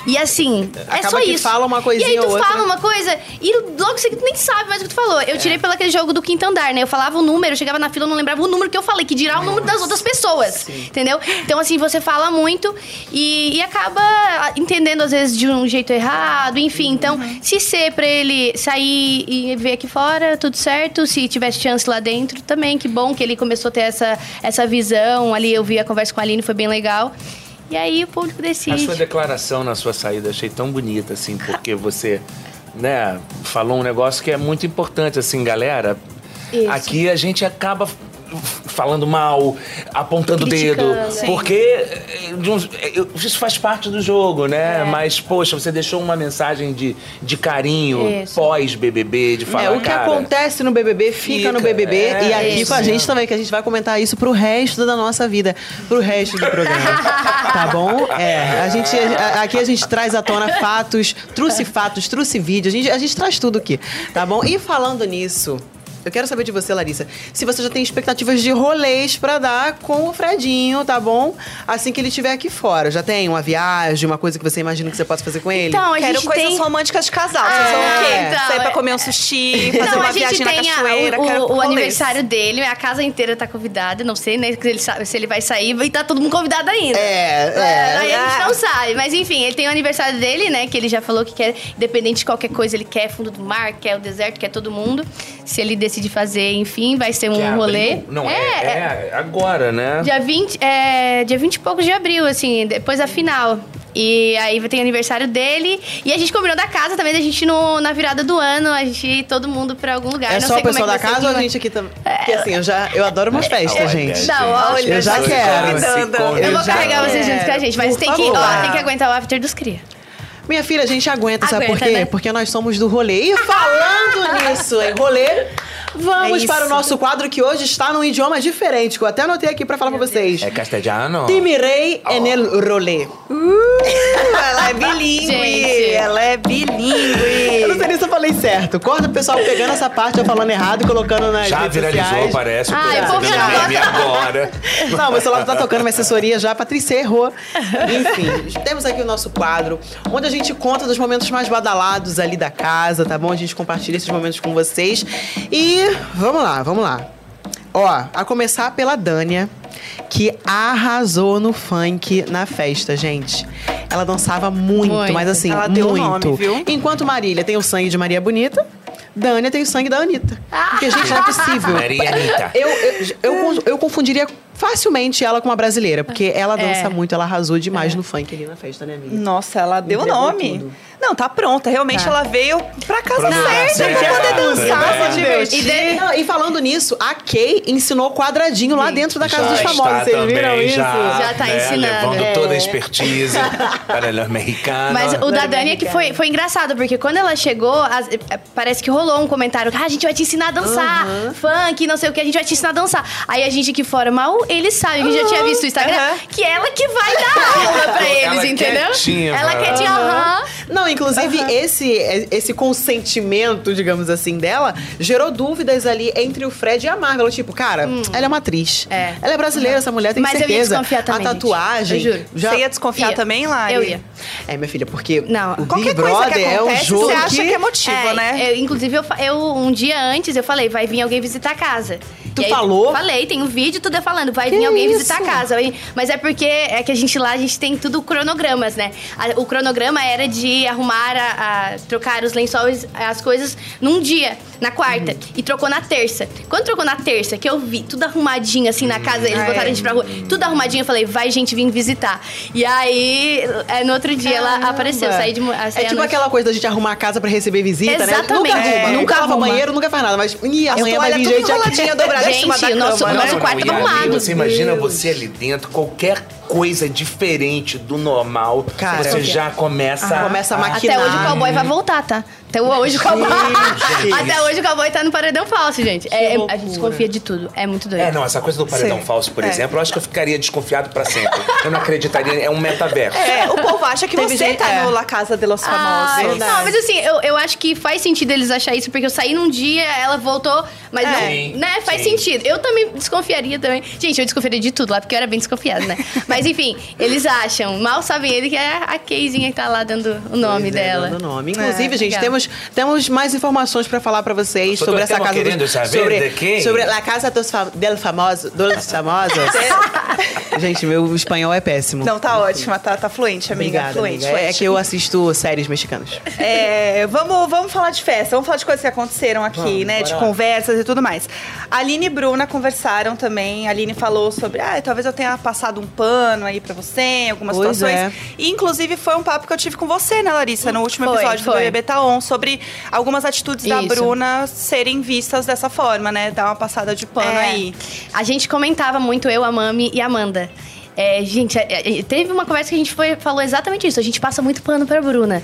E assim, é Acaba só que isso. fala uma coisinha E aí tu ou outra. fala uma coisa e logo você nem sabe mais o que tu falou. Eu tirei pelo aquele jogo do quinto andar, né? Eu falava o número, eu chegava na fila, eu não lembrava o número que eu falei, que dirá o número das outras pessoas. Entendeu? Então, assim, você fala muito e, e acaba entendendo, às vezes, de um jeito errado, enfim. Então, se ser pra ele sair e ver aqui fora, tudo certo. Se tivesse chance lá dentro, também, que bom que ele começou a ter essa, essa visão. Ali eu vi a conversa com a Aline, foi bem legal. E aí o público A decide. sua declaração na sua saída achei tão bonita, assim, porque você, né, falou um negócio que é muito importante, assim, galera. Isso. Aqui a gente acaba falando mal, apontando o dedo. Sim. porque eh, isso faz parte do jogo, né? É. Mas, poxa, você deixou uma mensagem de, de carinho pós-BBB, de falar, É, o que cara, acontece no BBB fica, Fica, no BBB é, e aqui isso com a gente também, que a gente vai comentar isso pro resto da nossa vida, pro resto do programa. tá bom? É, a gente, a- aqui a gente traz à tona fatos, trouxe fatos, trouxe vídeo, a gente, a gente traz tudo aqui, tá bom? E falando nisso. Eu quero saber de você, Larissa, se você já tem expectativas de rolês pra dar com o Fredinho, tá bom? Assim que ele estiver aqui fora. Já tem uma viagem, uma coisa que você imagina que você possa fazer com ele? Então, a Quero gente coisas tem... românticas de casal. Vocês Ah, vão o quê? então, Sair pra é- comer um sushi, fazer Não, uma a gente viagem na tem a- cachoeira. o, quero o rolês. aniversário dele, a casa inteira tá convidada. Não sei né, se ele, sabe- se ele vai sair e tá todo mundo convidado ainda. É, É, é. aí a gente não sabe. Mas enfim, ele tem o aniversário dele, né? Que ele já falou que quer, independente de qualquer coisa, ele quer fundo do mar, quer o deserto, quer todo mundo. Se ele decidir fazer, enfim, vai ser um que abriu- rolê. Não, é, é agora, né? Dia 20, é, dia 20 e poucos de abril, assim, depois da final. E aí vai ter aniversário dele. E a gente combinou da casa também, da gente no, na virada do ano, a gente ir todo mundo pra algum lugar. É Não só sei o pessoal como da é que vai casa ou a gente aqui também? Porque assim, eu já eu adoro umas festas, olha, gente. Não, olha, eu já quero. ficam se Eu vou carregar vocês juntos com a gente, mas Por tem que, ó, tem que aguentar o after dos cria. Minha filha, a gente aguenta, sabe Aguenta, por quê? né? Porque nós somos do rolê. E falando nisso, em rolê, vamos É para o nosso quadro que hoje está num idioma diferente, que eu até anotei aqui pra falar pra vocês. É castelhano? Timirei en el rolê. Ela é bilíngue. Gente. Ela é Eu não bilíngue. sei nem se eu falei certo. Corta o pessoal pegando essa parte, eu falando errado e colocando nas Já redes viralizou, sociais. parece. Ah, recebendo já meme agora. Não, meu celular tá tocando minha assessoria já, a Patrícia errou. Enfim, temos aqui o nosso quadro, onde a gente conta dos momentos mais badalados ali da casa, tá bom? A gente compartilha esses momentos com vocês. E vamos lá, vamos lá. Ó, a começar pela Dânia, que arrasou no funk na festa, gente. Ela dançava muito, Muito. mas assim, Ela muito. nome, viu? Enquanto Marília tem o sangue de Maria Bonita, Dânia tem o sangue da Anitta. Porque, gente, não é possível. Maria Anitta. Eu, eu, eu, eu confundiria facilmente ela com uma brasileira, porque ela dança É. muito, ela arrasou demais no funk ali na festa, né, amiga? Nossa, ela deu o Entregou nome. tudo. Não, tá pronta. Realmente Tá. ela veio pra casa certa, pra poder dançar, É. se divertir. E, de- não, e falando nisso, a Kay ensinou quadradinho lá dentro da casa Já dos famosos. Vocês viram também, isso? Já, Já tá né, ensinando. Levando É. toda a expertise para os mexicanos. Mas o da Dani é que foi, foi engraçado, porque quando ela chegou, as- parece que rolou um comentário: ah, a gente vai te ensinar a dançar, funk, não sei o que, a gente vai te ensinar a dançar. Aí a gente aqui fora, mal eles sabem, que já tinha visto o Instagram, Aham. que ela que vai dar aula pra Ela eles, entendeu? quietinha, ela vai. quietinha, aham. Não, inclusive, esse, esse consentimento, digamos assim, dela, gerou dúvidas ali entre o Fred e a Marvel. Tipo, cara, ela é uma atriz. É. Ela é brasileira, essa mulher tem Mas eu ia certeza. desconfiar também, A gente. tatuagem. Eu juro. Já... Você ia desconfiar Ia. também, Lari? Eu ia. É, minha filha, porque Não. o Qualquer Big coisa que Brother é um acontece, jogo você acha que... que é motivo, É, né? eu- inclusive, eu, eu, um dia antes, eu falei, vai vir alguém visitar a casa. Tu E aí, falou? Falei, tem um vídeo, tudo eu falando, vai Que vir alguém isso? visitar a casa. Mas é porque é que a gente lá, a gente tem tudo cronogramas, né? O cronograma era de arrumar, a, a- trocar os lençóis, as coisas num dia, na quarta. Uhum. E trocou na terça. Quando trocou na terça, que eu vi tudo arrumadinho assim na casa, eles Ah, botaram é. a gente pra rua, tudo arrumadinho, eu falei, vai gente vir visitar. E aí, é, no outro dia, ela Caramba. apareceu, saí de saí É tipo noite. aquela coisa da gente arrumar a casa pra receber visita, Exatamente. né? Nunca arruma, É, nunca lava arruma. banheiro, nunca faz nada. Mas, ih, amanhã vai vir gente aqui. dobradinha Gente, o nosso- cama, o né? nosso Não, quarto ali, arrumado. Você imagina Deus. você ali dentro, qualquer coisa diferente do normal, Cara, você já começa Ah, começa a maquinar. Até hoje o cowboy vai voltar, tá? Até hoje o cowboy. Até hoje o cowboy tá no paredão falso, gente. É, é- a gente desconfia de tudo. É muito doido. É, não, essa coisa do paredão Sim. falso, por É. exemplo, eu acho que eu ficaria desconfiado pra sempre. Eu não acreditaria, é um metaverso. É, o povo acha que Teve você gente- tá é. no La Casa de los Ah, Famosos. não, mas assim, eu, eu acho que faz sentido eles achar isso, porque eu saí num dia, ela voltou, mas É. não, Sim, né? Faz sim. sentido. Eu também desconfiaria também. Gente, eu desconfiaria de tudo lá, porque eu era bem desconfiada, né? mas enfim, eles acham, mal sabem ele que é a Keizinha que tá lá dando o nome Pois é, dela. dando nome. Inclusive, É, gente, legal. temos, temos mais informações pra falar pra vocês sobre essa casa querendo dos, saber sobre, de quem. sobre a casa dos fa del famoso, dos famosos. gente, meu espanhol é péssimo. Não, tá ótima, tá, tá fluente, amiga. Obrigada, fluente, amiga. É fluente. que eu assisto séries mexicanas. É, vamos, vamos falar de festa, vamos falar de coisas que aconteceram aqui, Vamos, né? De lá. conversas e tudo mais. A Aline e Bruna conversaram também. A Aline falou sobre, ah, talvez eu tenha passado um pano aí pra você em algumas Pois situações. é. E, inclusive, foi um papo que eu tive com você, né, Larissa, no último Foi, episódio do foi. BBB Taon, sobre algumas atitudes da Isso. Bruna serem vistas dessa forma, né? Dar uma passada de pano É. aí. A gente comentava muito, eu, a Mami e a Amanda. É, gente, é, é, teve uma conversa que a gente foi, falou exatamente isso. A gente passa muito pano pra Bruna.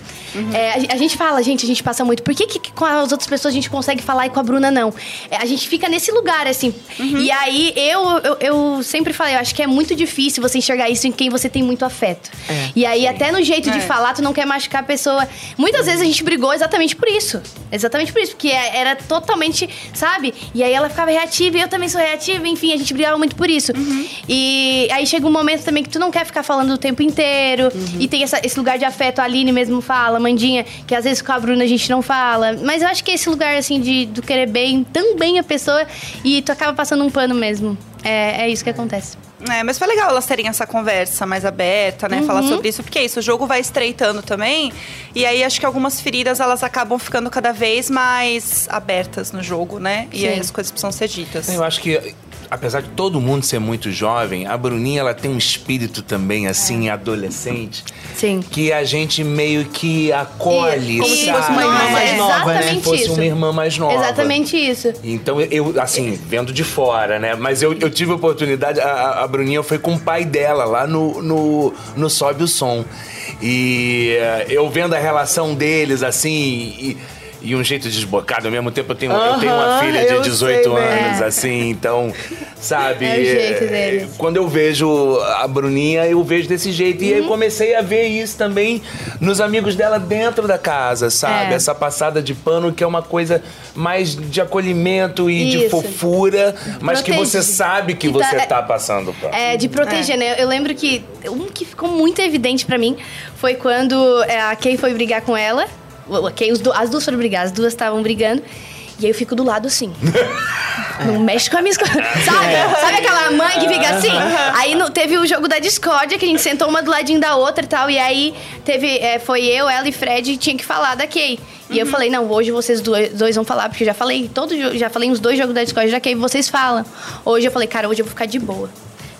É, a, a gente fala, gente, a gente passa muito. Por que, que com as outras pessoas a gente consegue falar e com a Bruna não? A gente fica nesse lugar, assim. E aí, eu, eu, eu sempre falei, eu acho que é muito difícil você enxergar isso em quem você tem muito afeto. E aí, até no jeito de falar, tu não quer machucar a pessoa. Muitas vezes a gente brigou exatamente por isso. Exatamente por isso. Porque era totalmente, sabe? E aí ela ficava reativa e eu também sou reativa. Enfim, a gente brigava muito por isso. E aí chega um momento também que tu não quer ficar falando o tempo inteiro. E tem essa- esse lugar de afeto. A Aline mesmo fala, Mandinha, que às vezes com a Bruna a gente não fala. Mas eu acho que é esse lugar, assim, de do querer bem, tão bem a pessoa. E tu acaba passando um pano mesmo. É, é isso que acontece. É, mas foi legal elas terem essa conversa mais aberta, né? Falar sobre isso, porque é isso, o jogo vai estreitando também. E aí acho que algumas feridas elas acabam ficando cada vez mais abertas no jogo, né? E Sim. aí as coisas precisam ser ditas. Eu acho que apesar de todo mundo ser muito jovem, a Bruninha ela tem um espírito também, assim, adolescente. Sim. Que a gente meio que acolhe, Como se sabe? fosse uma irmã mais É, nova, né? exatamente Fosse isso. uma irmã mais nova. Exatamente isso. Então, eu, assim, vendo de fora, né? Mas eu, eu tive a oportunidade, a- a, a Bruninha foi com o pai dela lá no, no, no Sobe o Som. E eh, eu vendo a relação deles, assim, e, e um jeito desbocado. Ao mesmo tempo, eu tenho, eu tenho uma filha de eu 18 sei anos, mesmo. assim, então, sabe? É o jeito eh, deles. Quando eu vejo a Bruninha, eu vejo desse jeito. E aí Uhum. eu comecei a ver isso também nos amigos dela dentro da casa, sabe? É. Essa passada de pano que é uma coisa mais de acolhimento e de Isso. fofura, mas que você Protege. sabe que Que tá- você é- tá passando pano. É, de proteger, né? Eu lembro que um que ficou muito evidente pra mim foi quando é, a Kay foi brigar com ela. O- a Kay, os as duas foram brigar, as duas estavam brigando. E aí eu fico do lado assim. Não mexe com a minha escola. Sabe? Sabe aquela mãe que fica assim? Aí no- teve o jogo da discórdia, que a gente sentou uma do ladinho da outra e tal. E aí teve. é, foi eu, ela e Fred e tinha que falar da Kay. E eu falei, não, hoje vocês dois, dois vão falar, porque eu já falei todo já falei uns dois jogos da discórdia, já que aí vocês falam. Hoje eu falei, cara, hoje eu vou ficar de boa.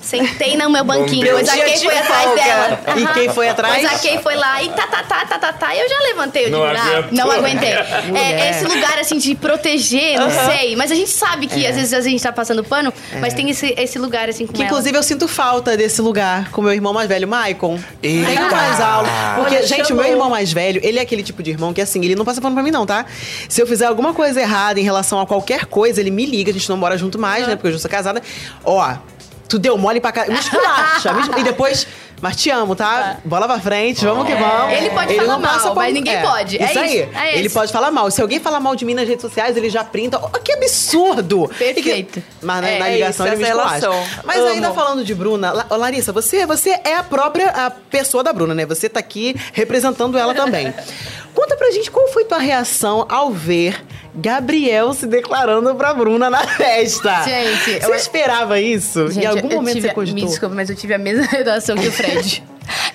Sentei no meu banquinho, pois a de foi atrás folga. dela. E quem foi atrás? Pois a Kay foi lá e tá, tá, tá, tá, tá, tá. E eu já levantei. Eu Não digo, ah, aguentou. não aguentei. É, esse lugar, assim, de proteger, não sei. Mas a gente sabe que às vezes a gente tá passando pano, mas tem esse, esse lugar, assim, com Que ela. inclusive eu sinto falta desse lugar com meu irmão mais velho, Maicon. Eita! Tem mais aula. Porque, Olha, gente, o chamou. meu irmão mais velho, ele é aquele tipo de irmão que, assim, ele não passa pano pra mim, não, tá? Se eu fizer alguma coisa errada em relação a qualquer coisa, ele me liga, a gente não mora junto mais, né? Porque eu já sou casada. Ó, tu deu mole pra cá. Me esculacha. E depois. Mas te amo, tá? Bola pra frente, vamos que vamos. Ele pode falar passa mal, pano- mas ninguém pode. É Isso aí. isso, é ele isso. pode falar mal. Se alguém falar mal de mim nas redes sociais, ele já printa. Oh, que absurdo! E que- Perfeito. Mas na, É, na é ligação isso, ele me esculacha. Mas Amo. ainda falando de Bruna, La- Larissa, você, você é a própria a pessoa da Bruna, né? Você tá aqui representando ela também. Conta pra gente qual foi tua reação ao ver Gabriel se declarando pra Bruna na festa. Gente, você eu- esperava isso? Gente, em algum momento tive, você cogitou? Me desculpa, mas eu tive a mesma redação que o Fred.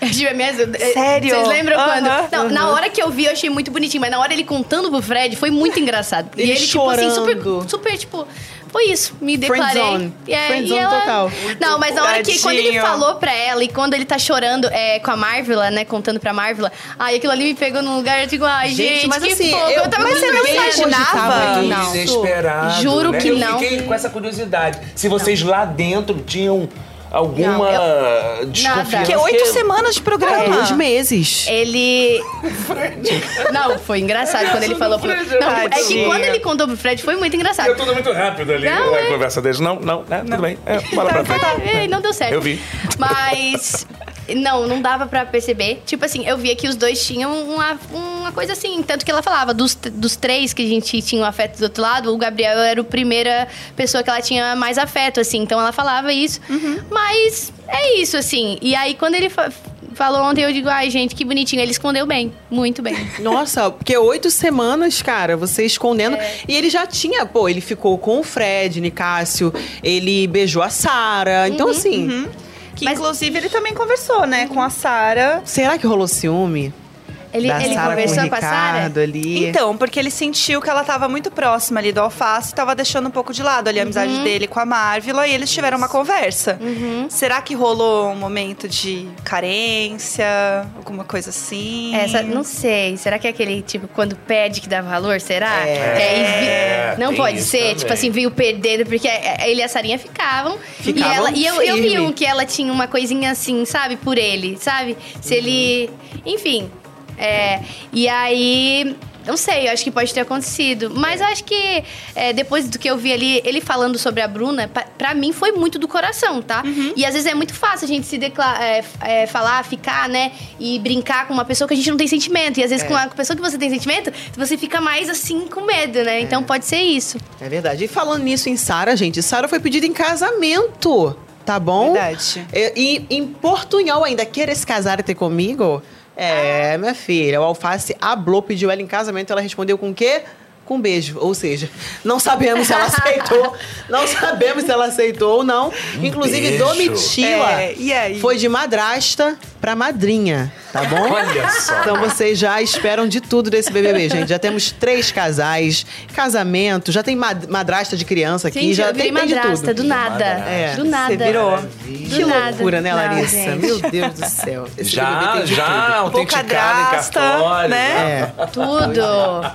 Eu tive a mesma. Sério? Vocês lembram Aham, quando? Não, na hora que eu vi, eu achei muito bonitinho, mas na hora ele contando pro Fred, foi muito engraçado. Ele e ele, tipo assim, chorando. super, super, tipo. Foi isso, me declarei. Friendzone. E, é, Friendzone e ela... total. Não, mas na hora que quando ele falou pra ela e quando ele tá chorando é, com a Marvela, né, contando pra Marvela, ai, aquilo ali me pegou num lugar, eu digo, ai, Gente, gente, mas que assim, fofo. eu- Eu, tava mas com você não imaginava Não. Desesperado. Juro né? que eu não. fiquei com essa curiosidade. Se vocês lá dentro tinham alguma Não, desconfiança. Nada. Que oito semanas de programa. Dois meses. Ele. Não, foi engraçado quando ele falou pro. Não, é que quando ele contou pro Fred foi muito engraçado. Deu tudo muito rápido ali, Não, a é. conversa deles. Não, não, é, tudo bem. É, bola pra frente. É, não deu certo. Eu vi. Mas. Não, não dava pra perceber. Tipo assim, eu via que os dois tinham uma, uma coisa assim. Tanto que ela falava, dos, dos três que a gente tinha um afeto do outro lado, o Gabriel era a primeira pessoa que ela tinha mais afeto, assim. Então ela falava isso. Mas é isso, assim. E aí, quando ele fa- falou ontem, eu digo, ai, gente, que bonitinho. Ele escondeu bem. Muito bem. Nossa, porque oito semanas, cara, você escondendo. É. E ele já tinha, pô, ele ficou com o Fred, Nicásio, ele beijou a Sara. Então, Uhum, assim, Que inclusive ele também conversou, né, com a Sara. será que rolou ciúme? Ele, da ele Sara conversou com com a Sara? Ali. Então, porque ele sentiu que ela tava muito próxima ali do Alface, tava deixando um pouco de lado ali a amizade Uhum. dele com a Marvila e eles tiveram uma conversa. Será que rolou um momento de carência, alguma coisa assim? Essa, não sei. Será que é aquele, tipo, quando perde que dá valor? Será? É. Vi- É, não pode ser, também. tipo assim, veio perdendo, porque ele e a Sarinha ficavam. Ficavam e, ela, e eu, eu vi um que ela tinha uma coisinha assim, sabe, por ele, sabe? Se ele. Enfim. É, e aí. Não sei, eu acho que pode ter acontecido. Mas eu acho que é, depois do que eu vi ali, ele falando sobre a Bruna, pra mim foi muito do coração, tá? E às vezes é muito fácil a gente se declarar, é, é, falar, ficar, né? E brincar com uma pessoa que a gente não tem sentimento. E às vezes com a pessoa que você tem sentimento, você fica mais assim com medo, né? Então pode ser isso. É verdade. E falando nisso em Sara, gente, Sara foi pedida em casamento. Tá bom? Verdade. E, e em portunhol ainda, queres casar ter comigo? É, minha filha, o Alface hablou, pediu ela em casamento, ela respondeu com o quê? Com um beijo. Ou seja, não sabemos se ela aceitou. não sabemos se ela aceitou ou não. Inclusive, beijo. Domitila É, e aí? foi de madrasta pra madrinha, tá bom? Olha só. Então vocês já esperam de tudo desse BBB, gente. Já temos três casais, casamento, já tem mad- madrasta de criança aqui, Gente, já tem, tem de madrasta, tudo. do nada. É, do nada. Você virou. Do Que nada. loucura, né, Não, Larissa? gente. Meu Deus do céu. Esse Já, já tudo. autenticado em cartório. né? É. Tudo.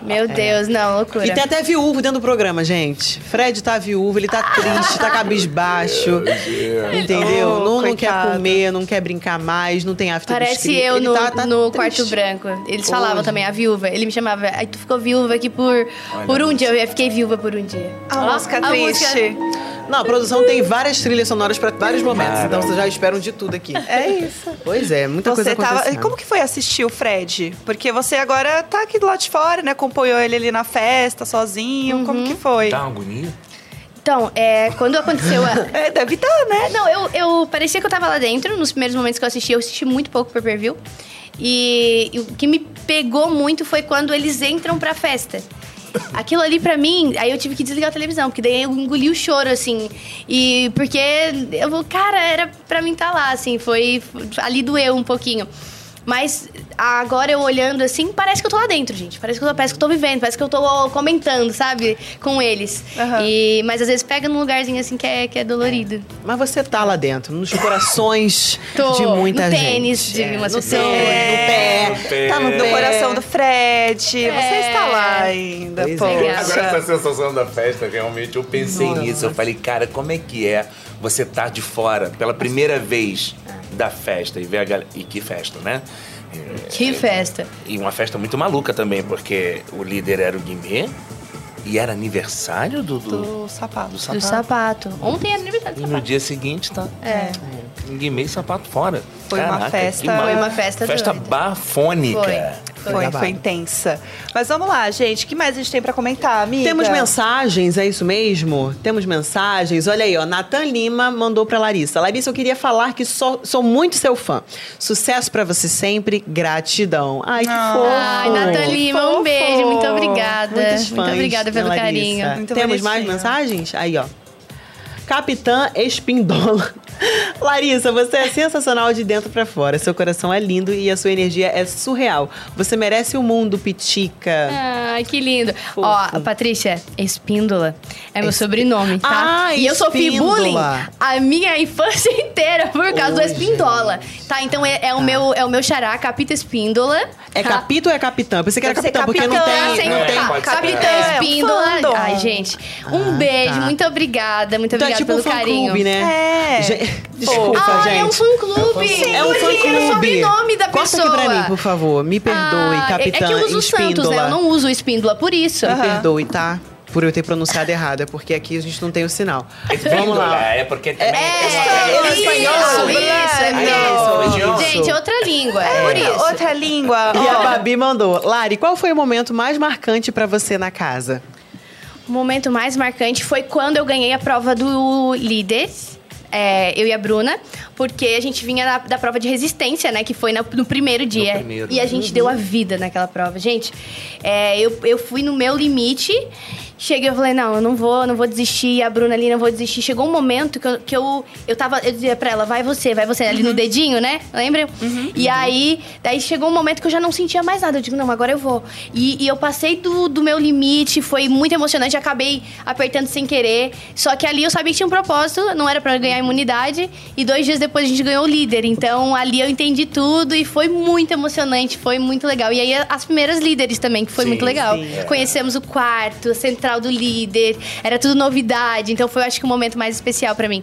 Meu Deus, não, loucura. E tem até viúvo dentro do programa, gente. Fred tá viúvo, ele tá triste, tá cabisbaixo. Entendeu? Oh, não, não quer comer, não quer brincar mais, não tem after do Parece script. eu Ele no, tá- tá no quarto branco. Eles falavam Hoje. também, a viúva. Ele me chamava, aí tu ficou viúva aqui por, por um dia. Eu fiquei viúva por um dia. A Ó, música a triste. música- Não, a produção tem várias trilhas sonoras pra vários momentos, então vocês já esperam de tudo aqui. É isso. Pois é, muita Você coisa tava. acontecendo. E como que foi assistir o Fred? Porque você agora tá aqui do lado de fora, né? Acompanhou ele ali na festa, sozinho. Uhum. Como que foi? Dá uma agonia? Então, é, quando aconteceu a... É, deve estar, né? Não, eu, eu parecia que eu tava lá dentro. Nos primeiros momentos que eu assisti, eu assisti muito pouco per per view. E, e o que me pegou muito foi quando eles entram pra festa. Aquilo ali pra mim, aí eu tive que desligar a televisão, porque daí eu engoli o choro, assim. E porque eu, cara, era pra mim estar lá, assim, foi. Ali doeu um pouquinho. Mas agora eu olhando assim, parece que eu tô lá dentro, gente. Parece que eu tô, parece que eu tô vivendo, parece que eu tô comentando, sabe? Com eles. Aham. E, mas às vezes pega num lugarzinho assim que é, que é dolorido. Mas você tá lá dentro, nos corações Tô. de muita No gente. tênis de umas no pessoas. tênis, no pé, No pé. tá no, No pé. coração do Fred. Você É. está lá ainda, Pois é. poxa. Agora essa sensação da festa, realmente, eu pensei nisso. Eu falei, cara, como é que é você tá de fora pela primeira vez da festa e ver a galera. E que festa, né? Que festa. E uma festa muito maluca também, porque o líder era o Guimê e era aniversário do, do, Do sapato. do Do sapato. sapato. Ontem era aniversário E do no sapato. dia seguinte tá. É. Guimê e sapato fora. Foi uma Caraca, festa- que mar- Foi uma festa Festa doida. bafônica. Foi. Foi, foi intensa. Mas vamos lá, gente. O que mais a gente tem pra comentar, amiga? Temos mensagens, é isso mesmo? Temos mensagens. Olha aí, ó. Nathan Lima mandou pra Larissa. Larissa, eu queria falar que sou, sou muito seu fã. Sucesso pra você sempre. Gratidão. Ai, que Ah. fofo. Ai, Nathan Lima, um beijo. Muito obrigada. Muitos Muito fãs, obrigada pelo carinho. Muito Temos mais bonitinho. mensagens? Aí, ó. Capitã Espindola. Larissa, você é sensacional de dentro pra fora. Seu coração é lindo e a sua energia é surreal. Você merece o mundo, Pitica. Ai, que lindo. Ó, Patrícia, Espíndola é meu sobrenome, tá? Ah, e eu sofri Espíndola. bullying a minha infância inteira por causa do Espíndola. Tá, então é, é o meu, é o meu xará, Capita Espíndola. É tá? capita ou é capitã? Eu pensei que era capitã, porque não tem. sem Não É, tem. ser. Capitã É, um Espíndola. fandom. Ai, gente, um Ah, beijo, tá. muito obrigada, muito Então é obrigada tipo um pelo carinho. fã-clube, né? É. Gente, desculpa, Ah, gente. é um fã-clube. É um era o fã-clube. sobrenome da Corta pessoa. aqui pra mim, por favor. Me perdoe, Ah, é- capitã É que eu uso Espíndola. Santos, né? Eu não uso Espíndola, por isso. Me perdoe, tá? Por eu ter pronunciado errado, é porque aqui a gente não tem o sinal. Vamos lá. É porque também. É, é isso, espanhol. isso, é Ah, mesmo. não. Gente, é outra língua, é por isso. Outra língua. E a. Babi mandou. Lari, qual foi o momento mais marcante pra você na casa? O momento mais marcante foi quando eu ganhei a prova do Líderes. É, eu e a Bruna, porque a gente vinha da, da prova de resistência, né? Que foi na- no primeiro dia. primeiro. E a gente deu a vida naquela prova. Gente, é, eu, eu fui no meu limite. Cheguei, eu falei, não, eu não vou, não vou desistir. A Bruna ali, não vou desistir. Chegou um momento que eu, que eu, eu tava, eu dizia pra ela, vai você, vai você, ali no dedinho, né? Lembra? E aí, daí chegou um momento que eu já não sentia mais nada. Eu digo, não, agora eu vou. E, e eu passei do, do meu limite, foi muito emocionante. Acabei apertando sem querer. Só que ali eu sabia que tinha um propósito, não era pra ganhar imunidade. E dois dias depois a gente ganhou o líder. Então ali eu entendi tudo e foi muito emocionante, foi muito legal. E aí as primeiras líderes também, que foi Sim, muito legal. sim, é. Conhecemos o quarto, a central do líder, era tudo novidade. Então foi, acho que, o momento mais especial pra mim.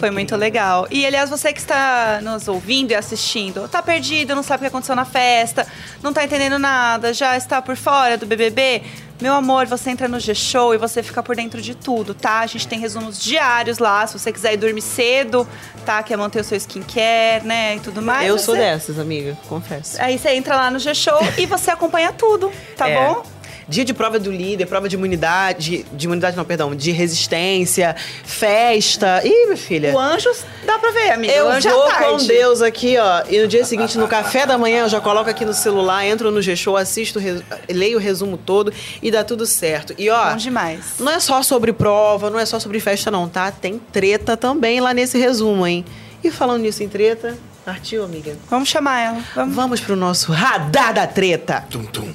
Foi muito legal. E, aliás, você que está nos ouvindo e assistindo, tá perdido, não sabe o que aconteceu na festa, não tá entendendo nada, já está por fora do BBB, meu amor, você entra no G-Show e você fica por dentro de tudo, tá? A gente tem resumos diários lá, se você quiser ir dormir cedo, tá? Quer manter o seu skincare, né, e tudo mais. eu sou você- dessas, amiga, confesso. Aí você entra lá no G-Show e você acompanha tudo, tá É. bom? Dia de prova do líder, prova de imunidade, de imunidade não, perdão, de resistência, festa. Ih, minha filha. O Anjos dá pra ver, amiga. Eu Anjo é vou à com. Deus aqui, ó. E no dia seguinte, no café da manhã, eu já coloco aqui no celular, entro no G-Show, assisto, res- leio o resumo todo e dá tudo certo. E ó, Bom demais. não é só sobre prova, não é só sobre festa, não, tá? Tem treta também lá nesse resumo, hein? E falando nisso em treta, Partiu, amiga? Vamos chamar ela. Vamos. Vamos pro nosso radar da treta. Tum, tum.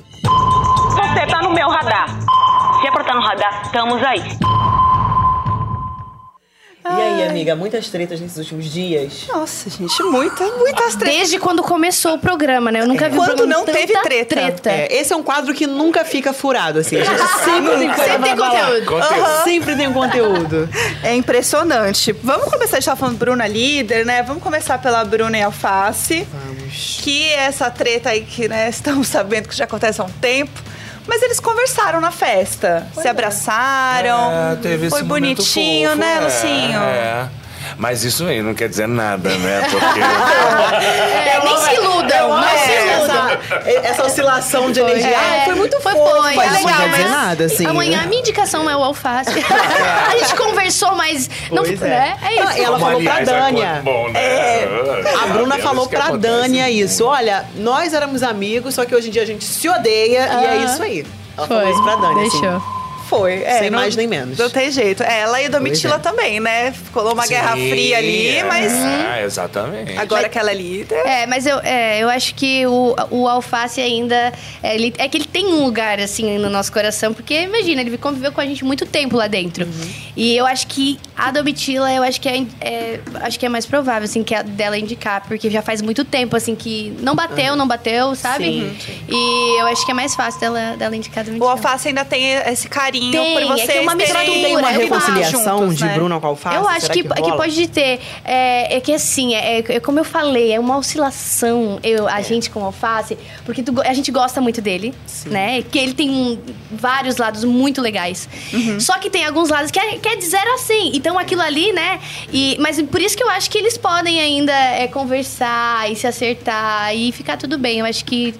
Tá no meu radar. Se é pra estar no radar, estamos aí. E aí, amiga, muitas tretas nesses últimos dias? Nossa, gente, muitas, muitas tretas. Desde quando começou o programa, né? Eu nunca vi um Quando não teve treta. É, esse é um quadro que nunca fica furado, assim. A gente sempre tem Sempre tem conteúdo. Conteúdo. Sempre tem um conteúdo. É impressionante. Vamos começar, a gente tá falando Bruna líder, né? Vamos começar pela Bruna e Alface. Vamos. Que é essa treta aí que, né, estamos sabendo que já acontece há um tempo. Mas eles conversaram na festa. se abraçaram. É, teve esse Foi bonitinho, fofo, né, é, Lucinho? É. Mas isso aí não quer dizer nada, né? Porque. É, nem se iludam, não se iludam. essa, essa oscilação de energia. Ai, foi muito foi, fofo. foi. Mas É isso não legal, quer dizer mas nada, assim. Amanhã a minha indicação é o alface. a gente conversou, mas não Pois né? é. Não, isso. ela falou pra Aliás, é Dânia. bom, né? A Bruna Meu falou pra Dânia isso. Olha, nós éramos amigos, só que hoje em dia a gente se odeia e é isso aí. Ela falou isso pra Dânia. assim. Foi. É, Sem não- mais nem menos. Não tem jeito. É, Ela e a Domitila é. também, né? Colou uma Sim, guerra fria ali, é, mas É, exatamente. agora que ela é líder. É, mas eu, é, eu acho que o, o alface ainda. É, ele- é que ele tem um lugar, assim, no nosso coração, porque imagina, ele conviveu com a gente muito tempo lá dentro. E eu acho que a Domitila, eu acho que é, é- acho que é mais provável, assim, que a dela indicar, porque já faz muito tempo, assim, que não bateu, não bateu, sabe? Sim, E eu acho que é mais fácil dela, dela indicar a O Domitila. Alface ainda tem esse carinho Tem, por é vocês que é uma mistura, Tem uma acho. reconciliação juntos, de né? Bruna com Alface? Eu acho que, que, rola? pode ter. É, é que assim, é, é como eu falei, é uma oscilação, eu, a gente com o alface, porque tu a gente gosta muito dele, né? Que ele tem um- vários lados muito legais. Só que tem alguns lados que é, que é de zero a 100. Então aquilo ali, né? E, mas por isso que eu acho que eles podem ainda é, conversar e se acertar e ficar tudo bem. Eu acho que.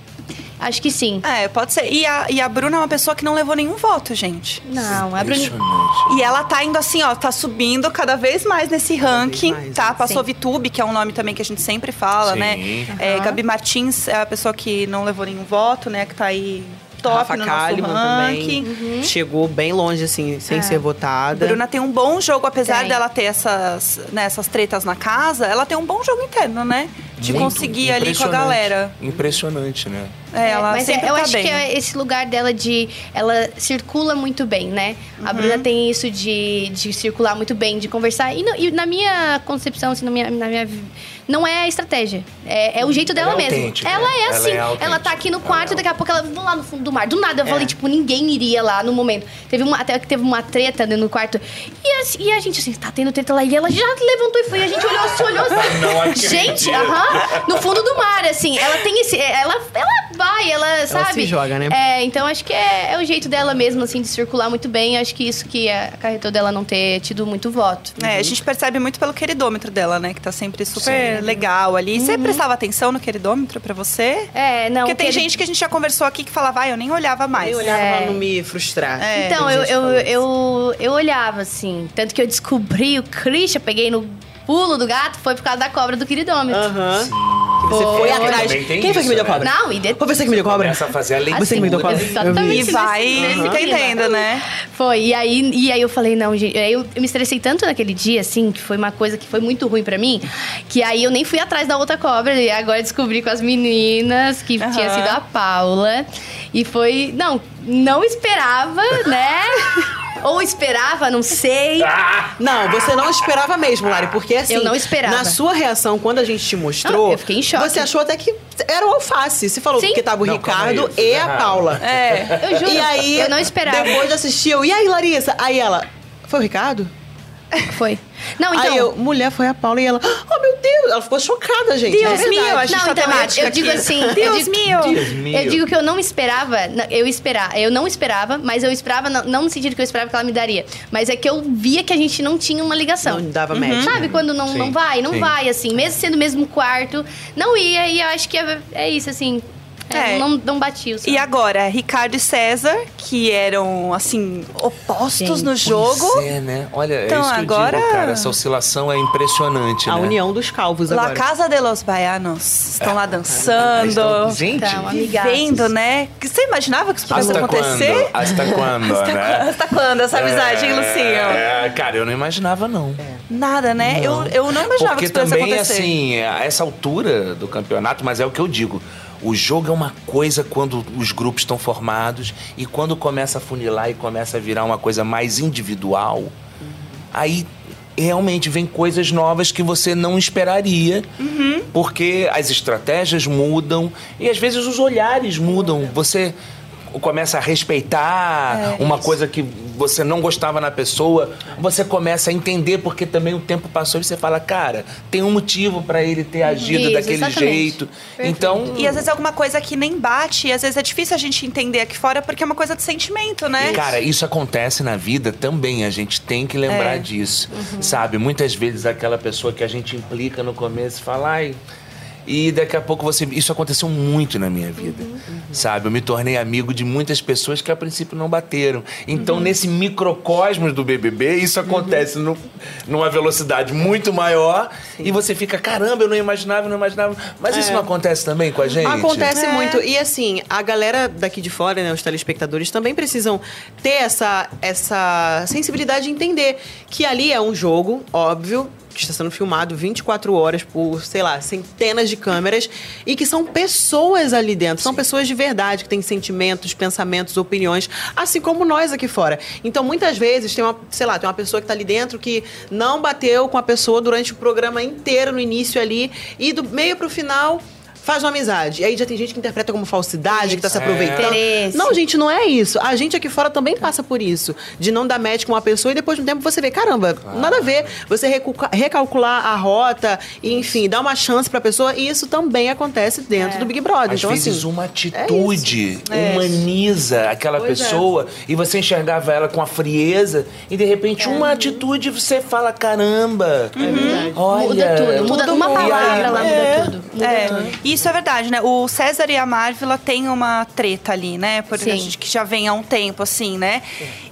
Acho que sim. É, pode ser. E a, e a Bruna é uma pessoa que não levou nenhum voto, gente. Não, a. Impressionante. E ela tá indo assim, ó, tá subindo cada vez mais nesse ranking, mais, tá? né? Passou Sim. Vitube, que é um nome também que a gente sempre fala, Sim. né? É, Aham. Gabi Martins é a pessoa que não levou nenhum voto, né? Que tá aí top Rafa no Kalimann nosso ranking. também chegou bem longe, assim, sem ser votada. Bruna tem um bom jogo, apesar Tem. dela ter essas, né, essas tretas na casa, ela tem um bom jogo interno, né? De Muito conseguir ali com a galera. Impressionante, né? É, ela mas sempre eu tá acho bem. que é esse lugar dela de. Ela circula muito bem, né? A Uhum. Bruna tem isso de, de circular muito bem, de conversar. E, no- e na minha concepção, assim, na minha, na minha. Não é a estratégia. É, é o jeito dela Ela é mesmo. autêntica, Ela é ela assim. é Ela, tá aqui no Ela quarto, é daqui a pouco ela vai lá no fundo do mar. Do nada eu É. falei, tipo, ninguém iria lá no momento. Teve uma, até que teve uma treta dentro do quarto. E, assim, e a gente, assim, tá tendo treta lá. E ela já levantou e foi. E a gente olhou assim, olhou assim. Gente, aham. no fundo do mar, assim. Ela tem esse. Ela, ela vai, ela, sabe? se joga, né? É, então acho que é, é o jeito dela mesmo, assim, de circular muito bem. Acho que isso que acarretou dela não ter tido muito voto. É, Uhum. a gente percebe muito pelo queridômetro dela, né? Que tá sempre super legal ali. Uhum. Você prestava atenção no queridômetro pra você? É, não. Porque tem que ele- gente que a gente já conversou aqui que falava, ah, eu nem olhava mais. Nem olhava É. pra não me frustrar. É. Então, eu, eu, eu, eu olhava, assim. Tanto que eu descobri o Christian, peguei no pulo do gato, foi por causa da cobra do queridômetro. Aham. Você Foi. foi atrás. Quem foi que me deu né? cobra? Não, e depois. Foi você que me deu cobra? Começa a fazer a leitura. Você que me deu cobra? Exatamente. E vai fica clima. entendendo, né? Foi, e aí, e aí eu falei, não, gente, aí eu, eu me estressei tanto naquele dia, assim, que foi uma coisa que foi muito ruim pra mim, que aí eu nem fui atrás da outra cobra, e agora descobri com as meninas que tinha sido a Paula. E foi, não, não esperava, né? Ou esperava, não sei. Não, você não esperava mesmo, Lari, porque assim. Eu não esperava. Na sua reação, quando a gente te mostrou. Não, eu fiquei em choque. Você achou até que era o alface. Você falou Sim. porque tava o Não, Ricardo fiz e a. Paula. É. Eu juro, E aí, eu não esperava. Depois de assistir, eu, e aí, Larissa? Aí ela, foi o Ricardo? Foi. Não, então... Aí eu, mulher, foi a Paula e ela, oh meu Deus, ela ficou chocada, gente. Deus é meu, a gente não, tá então, eu, eu digo aqui. assim... eu Deus digo- meu. Deus meu. Eu digo que eu não esperava, eu esperava, eu não esperava, mas eu esperava, não, não no sentido que eu esperava que ela me daria, mas é que eu via que a gente não tinha uma ligação. Não dava match. Sabe quando não, Sim, não vai? Não sim. vai, assim, mesmo sendo o mesmo quarto, não ia, e eu acho que é, é isso, assim. É, É. Não, não batia o E agora, Ricardo e César, que eram, assim, opostos no jogo. Pois é, né? Olha, Então, é isso que agora- eu digo, cara. Essa oscilação é impressionante, A né? união dos calvos La agora. Casa de los Baianos. Estão lá dançando. Então, gente, Então. Vivendo, né? Que Você imaginava que isso pudesse hasta acontecer? quando? Hasta quando, né? Hasta quando essa amizade, hein, Lucinho? É, cara, eu não imaginava, não. Nada, né? Eu, eu não imaginava Porque que isso pudesse também, acontecer. assim, a essa altura do campeonato, mas é o que eu digo. O jogo é uma coisa quando os grupos estão formados e quando começa a funilar e começa a virar uma coisa mais individual, aí realmente vem coisas novas que você não esperaria, Uhum. porque as estratégias mudam e às vezes os olhares mudam. Você começa a respeitar É, uma isso. coisa que você não gostava na pessoa, você começa a entender porque também o tempo passou e você fala, cara, tem um motivo pra ele ter agido Isso, daquele exatamente. jeito. Perfeito. Então, E às vezes é alguma coisa que nem bate, e às vezes é difícil a gente entender aqui fora porque é uma coisa de sentimento, né? Cara, isso acontece na vida também, a gente tem que lembrar É. disso. Sabe, muitas vezes aquela pessoa que a gente implica no começo fala, ai. E daqui a pouco você. Isso aconteceu muito na minha vida. Sabe? Eu me tornei amigo de muitas pessoas que a princípio não bateram. Então, nesse microcosmos do BBB, isso acontece no- numa velocidade muito maior. E você fica, caramba, eu não imaginava, eu não imaginava. Mas isso não acontece também com a gente? Acontece É. muito. E assim, a galera daqui de fora, né, os telespectadores, também precisam ter essa, essa sensibilidade de entender que ali é um jogo, óbvio, que está sendo filmado 24 horas por, sei lá, centenas de câmeras e que são pessoas ali dentro, são pessoas de verdade, que têm sentimentos, pensamentos, opiniões, assim como nós aqui fora. Então, muitas vezes, tem uma, sei lá, tem uma pessoa que está ali dentro que não bateu com a pessoa durante o programa inteiro, no início ali, e do meio pro final faz uma amizade. E aí já tem gente que interpreta como falsidade, que tá se É. aproveitando. Interesse. Não, gente, não é isso. A gente aqui fora também passa por isso. De não dar match com uma pessoa e depois de um tempo você vê, caramba, nada a ver. Você recalcular a rota, e, enfim, dar uma chance pra pessoa. E isso também acontece dentro do Big Brother. Às então, vezes assim, uma atitude É. humaniza aquela Pois é. pessoa e você enxergava ela com a frieza e de repente É. uma atitude você fala caramba. verdade. Olha, Muda tudo, muda tudo uma muda. palavra lá, É. muda tudo. Muda É, tudo. Isso é verdade, né? O César e a Marvila têm uma treta ali, né? Por Sim. a gente que já vem há um tempo, assim, né?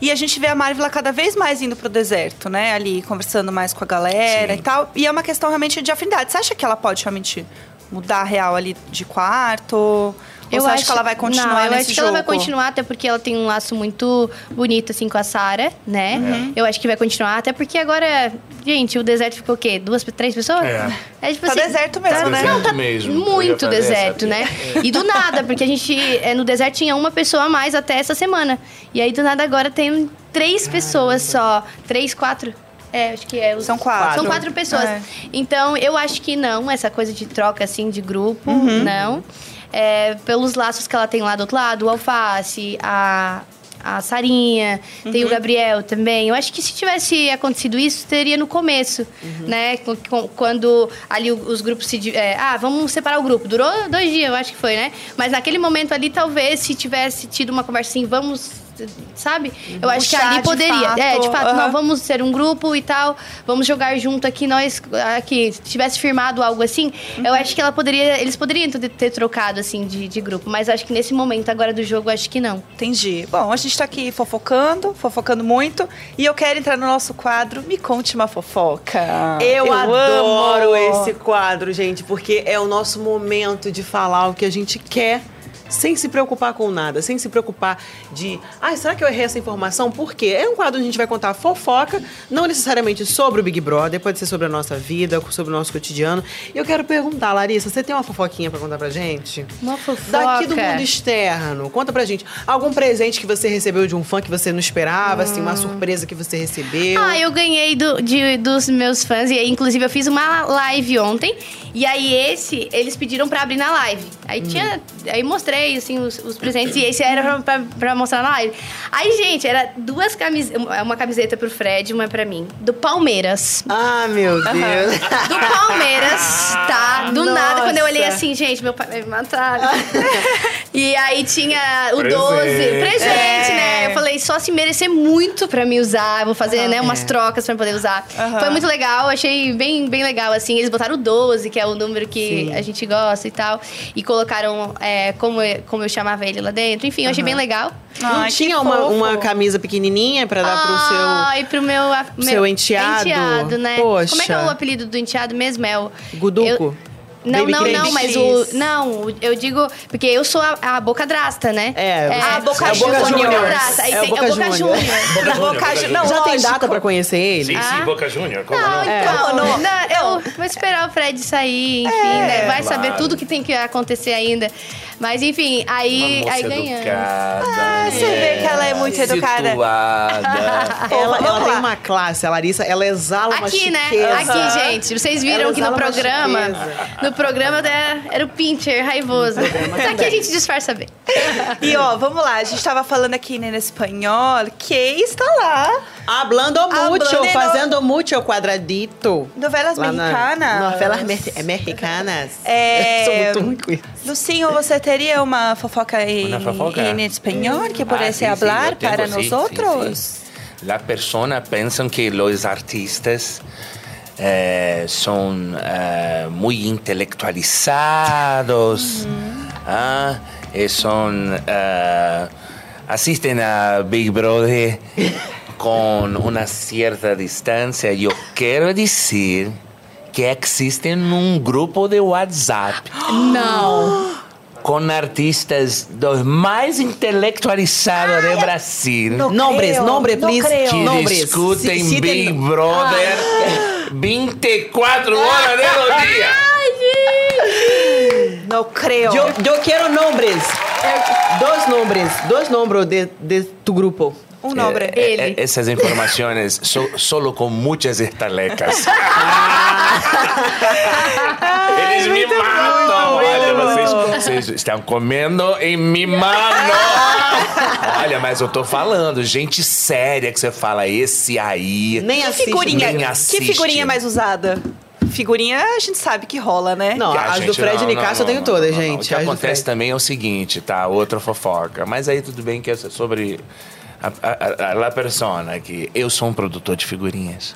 E a gente vê a Marvila cada vez mais indo pro deserto, né? Ali, conversando mais com a galera Sim. e tal. E é uma questão realmente de afinidade. Você acha que ela pode realmente mudar a real ali de quarto? Ou você acha que ela vai continuar não, eu nesse acho que jogo? ela vai continuar, até porque ela tem um laço muito bonito, assim, com a Sara, né? Uhum. Eu acho que vai continuar, até porque agora, gente, o deserto ficou o quê? Duas, três pessoas? É. tipo Tá deserto mesmo, tá- né? Não, tá mesmo. Eu muito deserto, essa né? E do nada, porque a gente, é, no deserto tinha uma pessoa a mais até essa semana. E aí, do nada, agora tem três pessoas só. Três, quatro... É, acho que é. os- São quatro. São quatro pessoas. É. Então, eu acho que não, essa coisa de troca, assim, de grupo, Uhum. não. É, pelos laços que ela tem lá do outro lado, o Alface, a, a Sarinha, tem Uhum. o Gabriel também. Eu acho que se tivesse acontecido isso, teria no começo, Uhum. né? Quando ali os grupos se... é, ah, vamos separar o grupo. Durou dois dias, eu acho que foi, né? Mas naquele momento ali, talvez, se tivesse tido uma conversa assim, vamos... Sabe? Eu acho que Puxar ali de poderia. fato, é, de fato, aham. não, vamos ser um grupo e tal, vamos jogar junto aqui, nós aqui, se tivesse firmado algo assim, eu acho que ela poderia, eles poderiam ter, ter trocado assim de, de grupo, mas acho que nesse momento agora do jogo, acho que não. Entendi. Bom, a gente tá aqui fofocando, fofocando muito. E eu quero entrar no nosso quadro Me Conte uma Fofoca. Eu, adoro amo. esse quadro, gente, porque é o nosso momento de falar o que a gente quer. Sem se preocupar com nada, sem se preocupar de, ah, será que eu errei essa informação? Por quê? É um quadro onde a gente vai contar fofoca, não necessariamente sobre o Big Brother, pode ser sobre a nossa vida, sobre o nosso cotidiano. E eu quero perguntar, Larissa, você tem uma fofoquinha pra contar pra gente? Uma fofoca. Daqui do mundo externo, conta pra gente. Algum presente que você recebeu de um fã que você não esperava, assim, uma surpresa que você recebeu? Ah, eu ganhei do- de- dos meus fãs, e aí, inclusive eu fiz uma live ontem. E aí esse, eles pediram pra abrir na live. Aí tinha. Aí mostrei, assim, os, os presentes, e esse era pra, pra- pra mostrar na live. Aí, gente, era duas camisetas. Uma camiseta pro Fred, uma pra mim. Do Palmeiras. Ah, meu Deus. Do Palmeiras, tá? Do Nossa. nada, quando eu olhei assim, gente, meu pai vai me matar. E aí tinha o Presente. 12, presente, É. né? Eu falei, só se merecer muito pra me usar, eu vou fazer, né, umas trocas pra poder usar. Foi muito legal, achei bem, bem legal, assim. Eles botaram o 12, que é o número que Sim. a gente gosta e tal. E colocaram é, como, eu- como eu chamava ele lá dentro. Enfim, eu achei bem legal. Não Ai, tinha uma, fofo. uma camisa pequenininha pra dar pro seu... Ah, e pro meu, a- seu meu enteado. enteado, né? Poxa. Como é que é o apelido do enteado mesmo? É o... Guduco? eu- Não, Baby não, não, mas o. Não, eu digo. Porque eu sou a, a boca drasta, né? É, Boca é Boca sou a boca É o tem Boca é o Boca. Boca Boca não, Já tem data pra conhecer ele? Sim, sim, Ah. Boca Júnior. como Não, não? então, não. não, eu vou esperar o Fred sair, enfim, né? Vai claro. saber tudo que tem que acontecer ainda. Mas enfim, Uma aí, moça aí ganhamos. educada. Ah, você vê que ela é muito educada. Ela, ela tem uma classe, a Larissa, ela exala uma Aqui, né? chiqueza. Aqui, gente. Vocês viram Ela que no exala uma programa. chiqueza. No programa era, era o Pincher raivoso. Aqui a gente disfarça bem. E ó, vamos lá, a gente tava falando aqui né, no espanhol, que está lá. Hablando mucho, Hablando no- fazendo mucho quadradito. Novelas Lá na- mexicanas. Novelas mer- mexicanas. É, Sou muito ruim com isso. Lucinho, você teria uma fofoca em, Una fofoca. em espanhol que Ah, pudesse sí, tengo, para nós sí. Las personas piensan que los artistas eh, son eh, muy intelectualizados, ah, y son, eh, asisten a Big Brother con una cierta distancia. Yo quiero decir que existe un grupo de WhatsApp Não. con artistas los más intelectualizados de Brasil No Nombres, creo, nombre, no please. creo. que nombres. discutem Sí, sí, Big Brother 24 horas de los días. Não creio. Yo, yo quiero nombres. Dos nombres. Dos nombres de, de tu grupo. Um nome. Eh, Ele. eh, esas informaciones so- solo con muchas estalecas. Eles me matam. Olha, vocês, vocês estão comendo em mi mano. Olha, mas eu tô falando, gente séria que você fala, esse aí. Nem Que assiste. figurinha, nem que assiste. figurinha mais usada? Figurinha a gente sabe que rola, né? Não, Que, as gente, do Fred não, Nicasso eu tenho não, todas, não, não. gente. O que acontece também é o seguinte, tá? Outra fofoca. Mas aí tudo bem que é sobre a, a, a, la persona, que eu sou um produtor de figurinhas.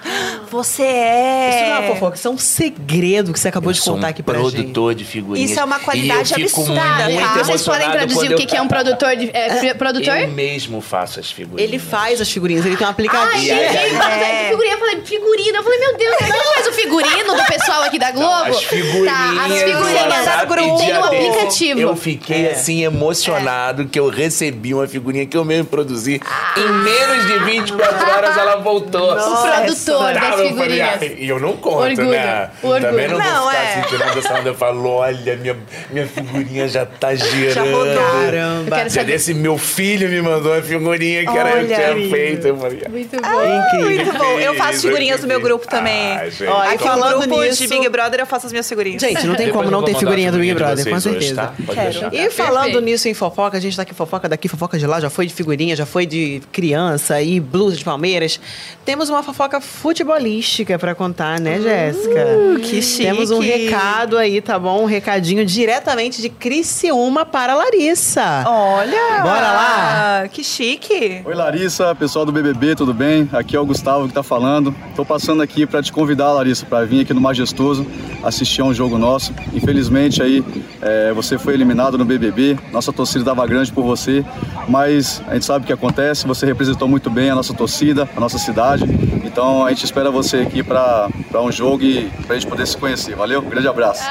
Você é. Isso não é uma fofoca, isso é um segredo que você acabou Eu de sou contar um aqui pra gente. produtor de figurinhas. Isso é uma qualidade absurda, tá? Vocês podem traduzir o que, eu- que é um produtor de. é, pri- produtor? Eu mesmo faço as figurinhas. Ele faz as figurinhas, ele tem um Ai, aplicativo. gente, é. figurinha. Eu falei, figurino. Eu falei, meu Deus, será que ele faz o figurino do pessoal aqui da Globo? As figurinhas, Tá, as figurinhas da Globo. Tem um aplicativo. Eu fiquei É. assim emocionado que eu recebi uma figurinha que eu mesmo produzi. Em menos de 24 horas ela voltou. O produtor das figurinhas. "Ai", E eu não conto, Orgulho, né? orgulho. Também não, Não, vou ficar é. assim tirando essa onda. Eu falo, olha, minha, minha figurinha já tá girando. rodou. Eu Caramba. Dia saber. desse, meu filho me mandou uma figurinha que era eu Olha, tinha incrível. feito. Eu falei, Muito bom. Muito bom. Eu faço figurinhas do meu grupo ah, também. gente. Ó, e Aqui no falando grupo nisso- de Big Brother eu faço as minhas figurinhas. Gente, não tem Depois como não ter figurinha do Big Brother, com vocês hoje, certeza. tá? E falando Perfeito. nisso em fofoca, a gente tá aqui fofoca daqui, fofoca de lá, já foi de figurinha, já foi de criança e blusa de Palmeiras. Temos uma fofoca futebolística pra contar, né, Jéssica? que chique. Temos um recado aí, tá bom? Um recadinho diretamente de Criciúma para Larissa. Olha! Bora lá? Que chique! Oi Larissa, pessoal do BBB, tudo bem? Aqui é o Gustavo que tá falando. Tô passando aqui para te convidar, Larissa, para vir aqui no Majestoso assistir a um jogo nosso. Infelizmente aí é, você foi eliminado no BBB. Nossa torcida estava grande por você, mas a gente sabe o que acontece. Você representou muito bem a nossa torcida, a nossa cidade. Então a gente espera você aqui para um jogo e pra gente poder se conhecer. Valeu? Grande abraço.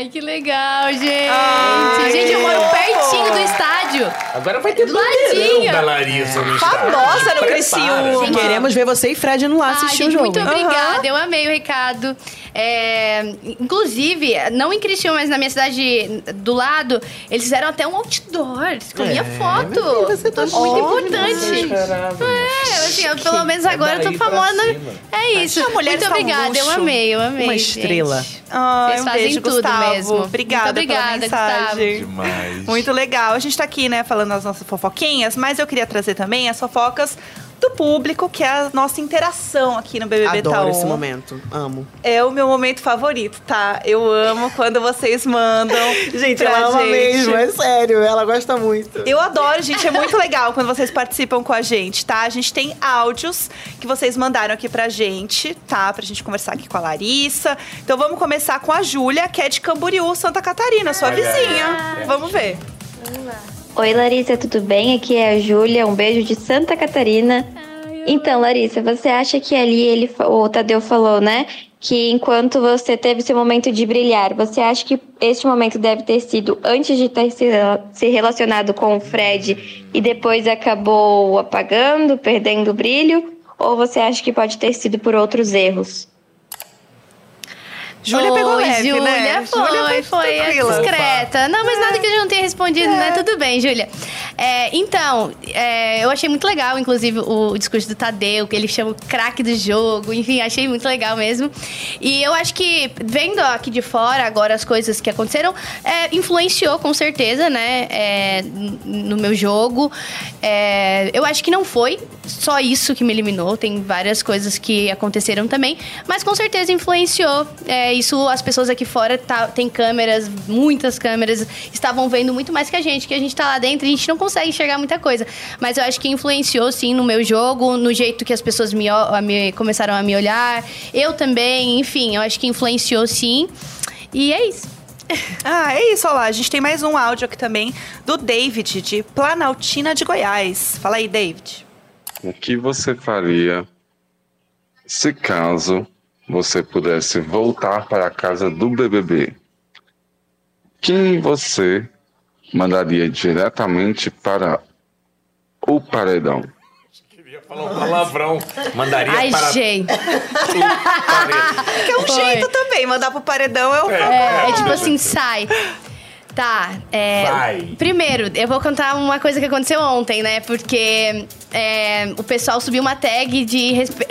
Ai, que legal, gente. Ai, gente, eu moro pertinho do estádio. Agora vai ter Do bandeirão da Larissa no estádio. Famosa no. Criciúma. Gente, Queremos ver você e Fred indo lá Ai, assistir o gente, jogo. muito obrigada. Eu amei o recado. É, inclusive, não em Criciúma, mas na minha cidade do lado, eles fizeram até um outdoor com minha foto. mas você tá muito ótimo, importante. É, assim, eu, pelo menos agora eu tô famosa. É isso. A muito está um obrigada. Eu amei, eu amei. Uma gente. estrela. Ai, Vocês um fazem beijo, tudo Gustavo. Mesmo. Obrigada, Muito obrigada, pela mensagem. Gustavo. Demais. Muito legal. A gente tá aqui, né, falando as nossas fofoquinhas, mas eu queria trazer também as fofocas do público, que é a nossa interação aqui no BBB Adoro Taon. esse momento. Amo. É o meu momento favorito, tá? Eu amo quando vocês mandam. Gente, pra ela ama gente. mesmo, é sério. Ela gosta muito. Eu adoro, gente. É muito legal quando vocês participam com a gente, tá? A gente tem áudios que vocês mandaram aqui pra gente, tá? Pra gente conversar aqui com a Larissa. Então vamos começar com a Júlia, que é de Camboriú, Santa Catarina, sua vizinha. Vamos ver. Oi, Larissa, tudo bem? Aqui é a Júlia, um beijo de Santa Catarina. Então, Larissa, você acha que ali ele, o Tadeu falou, né? Que enquanto você teve seu momento de brilhar, você acha que este momento deve ter sido antes de ter se relacionado com o Fred e depois acabou apagando, perdendo o brilho? Ou você acha que pode ter sido por outros erros? Júlia pegou leve, Júlia, né? Foi, Júlia foi foi, é tranquila. discreta. Não, mas nada que eu já não tenha respondido, né? Tudo bem, Júlia. É, então, é, eu achei muito legal, inclusive, o discurso do Tadeu, que ele chama o craque do jogo. Enfim, achei muito legal mesmo. E eu acho que, vendo aqui de fora agora as coisas que aconteceram, é, influenciou com certeza, né? é, no meu jogo. É, eu acho que não foi só isso que me eliminou. Tem várias coisas que aconteceram também. Mas com certeza influenciou. É, isso as pessoas aqui fora tá, tem câmeras, muitas câmeras, estavam vendo muito mais que a gente, que a gente tá lá dentro e a gente não consegue enxergar muita coisa. Mas eu acho que influenciou sim no meu jogo, no jeito que as pessoas me, me- começaram a me olhar. Eu também, enfim, eu acho que influenciou sim. E é isso. Ah, é isso, olha lá. A gente tem mais um áudio aqui também do David, de Planaltina de Goiás. Fala aí, David. O que você faria se caso você pudesse voltar para a casa do BBB? Quem você mandaria diretamente para o paredão? Falou um palavrão. Mandaria Ai, para gente. Que é um Foi. jeito também. Mandar pro paredão é o É, é tipo assim, sai. Tá, é. Vai. Primeiro, eu vou contar uma coisa que aconteceu ontem, né? Porque é, o pessoal subiu uma tag de respe-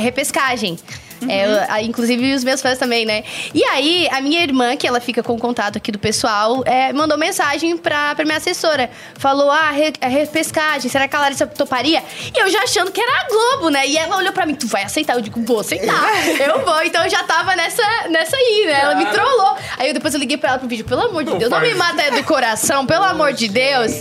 repescagem. É, inclusive os meus fãs também, né? E aí, a minha irmã, que ela fica com o contato aqui do pessoal, é, mandou mensagem pra, pra minha assessora. Falou, ah, re, a repescagem, será que a Larissa toparia? E eu já achando que era a Globo, né? E ela olhou pra mim, tu vai aceitar? Eu digo, vou aceitar. eu vou. Então eu já tava nessa, nessa aí, né? Ela me trollou. Aí eu depois eu liguei pra ela pro vídeo, pelo amor de Deus, não me mata é do coração, pelo amor de Deus.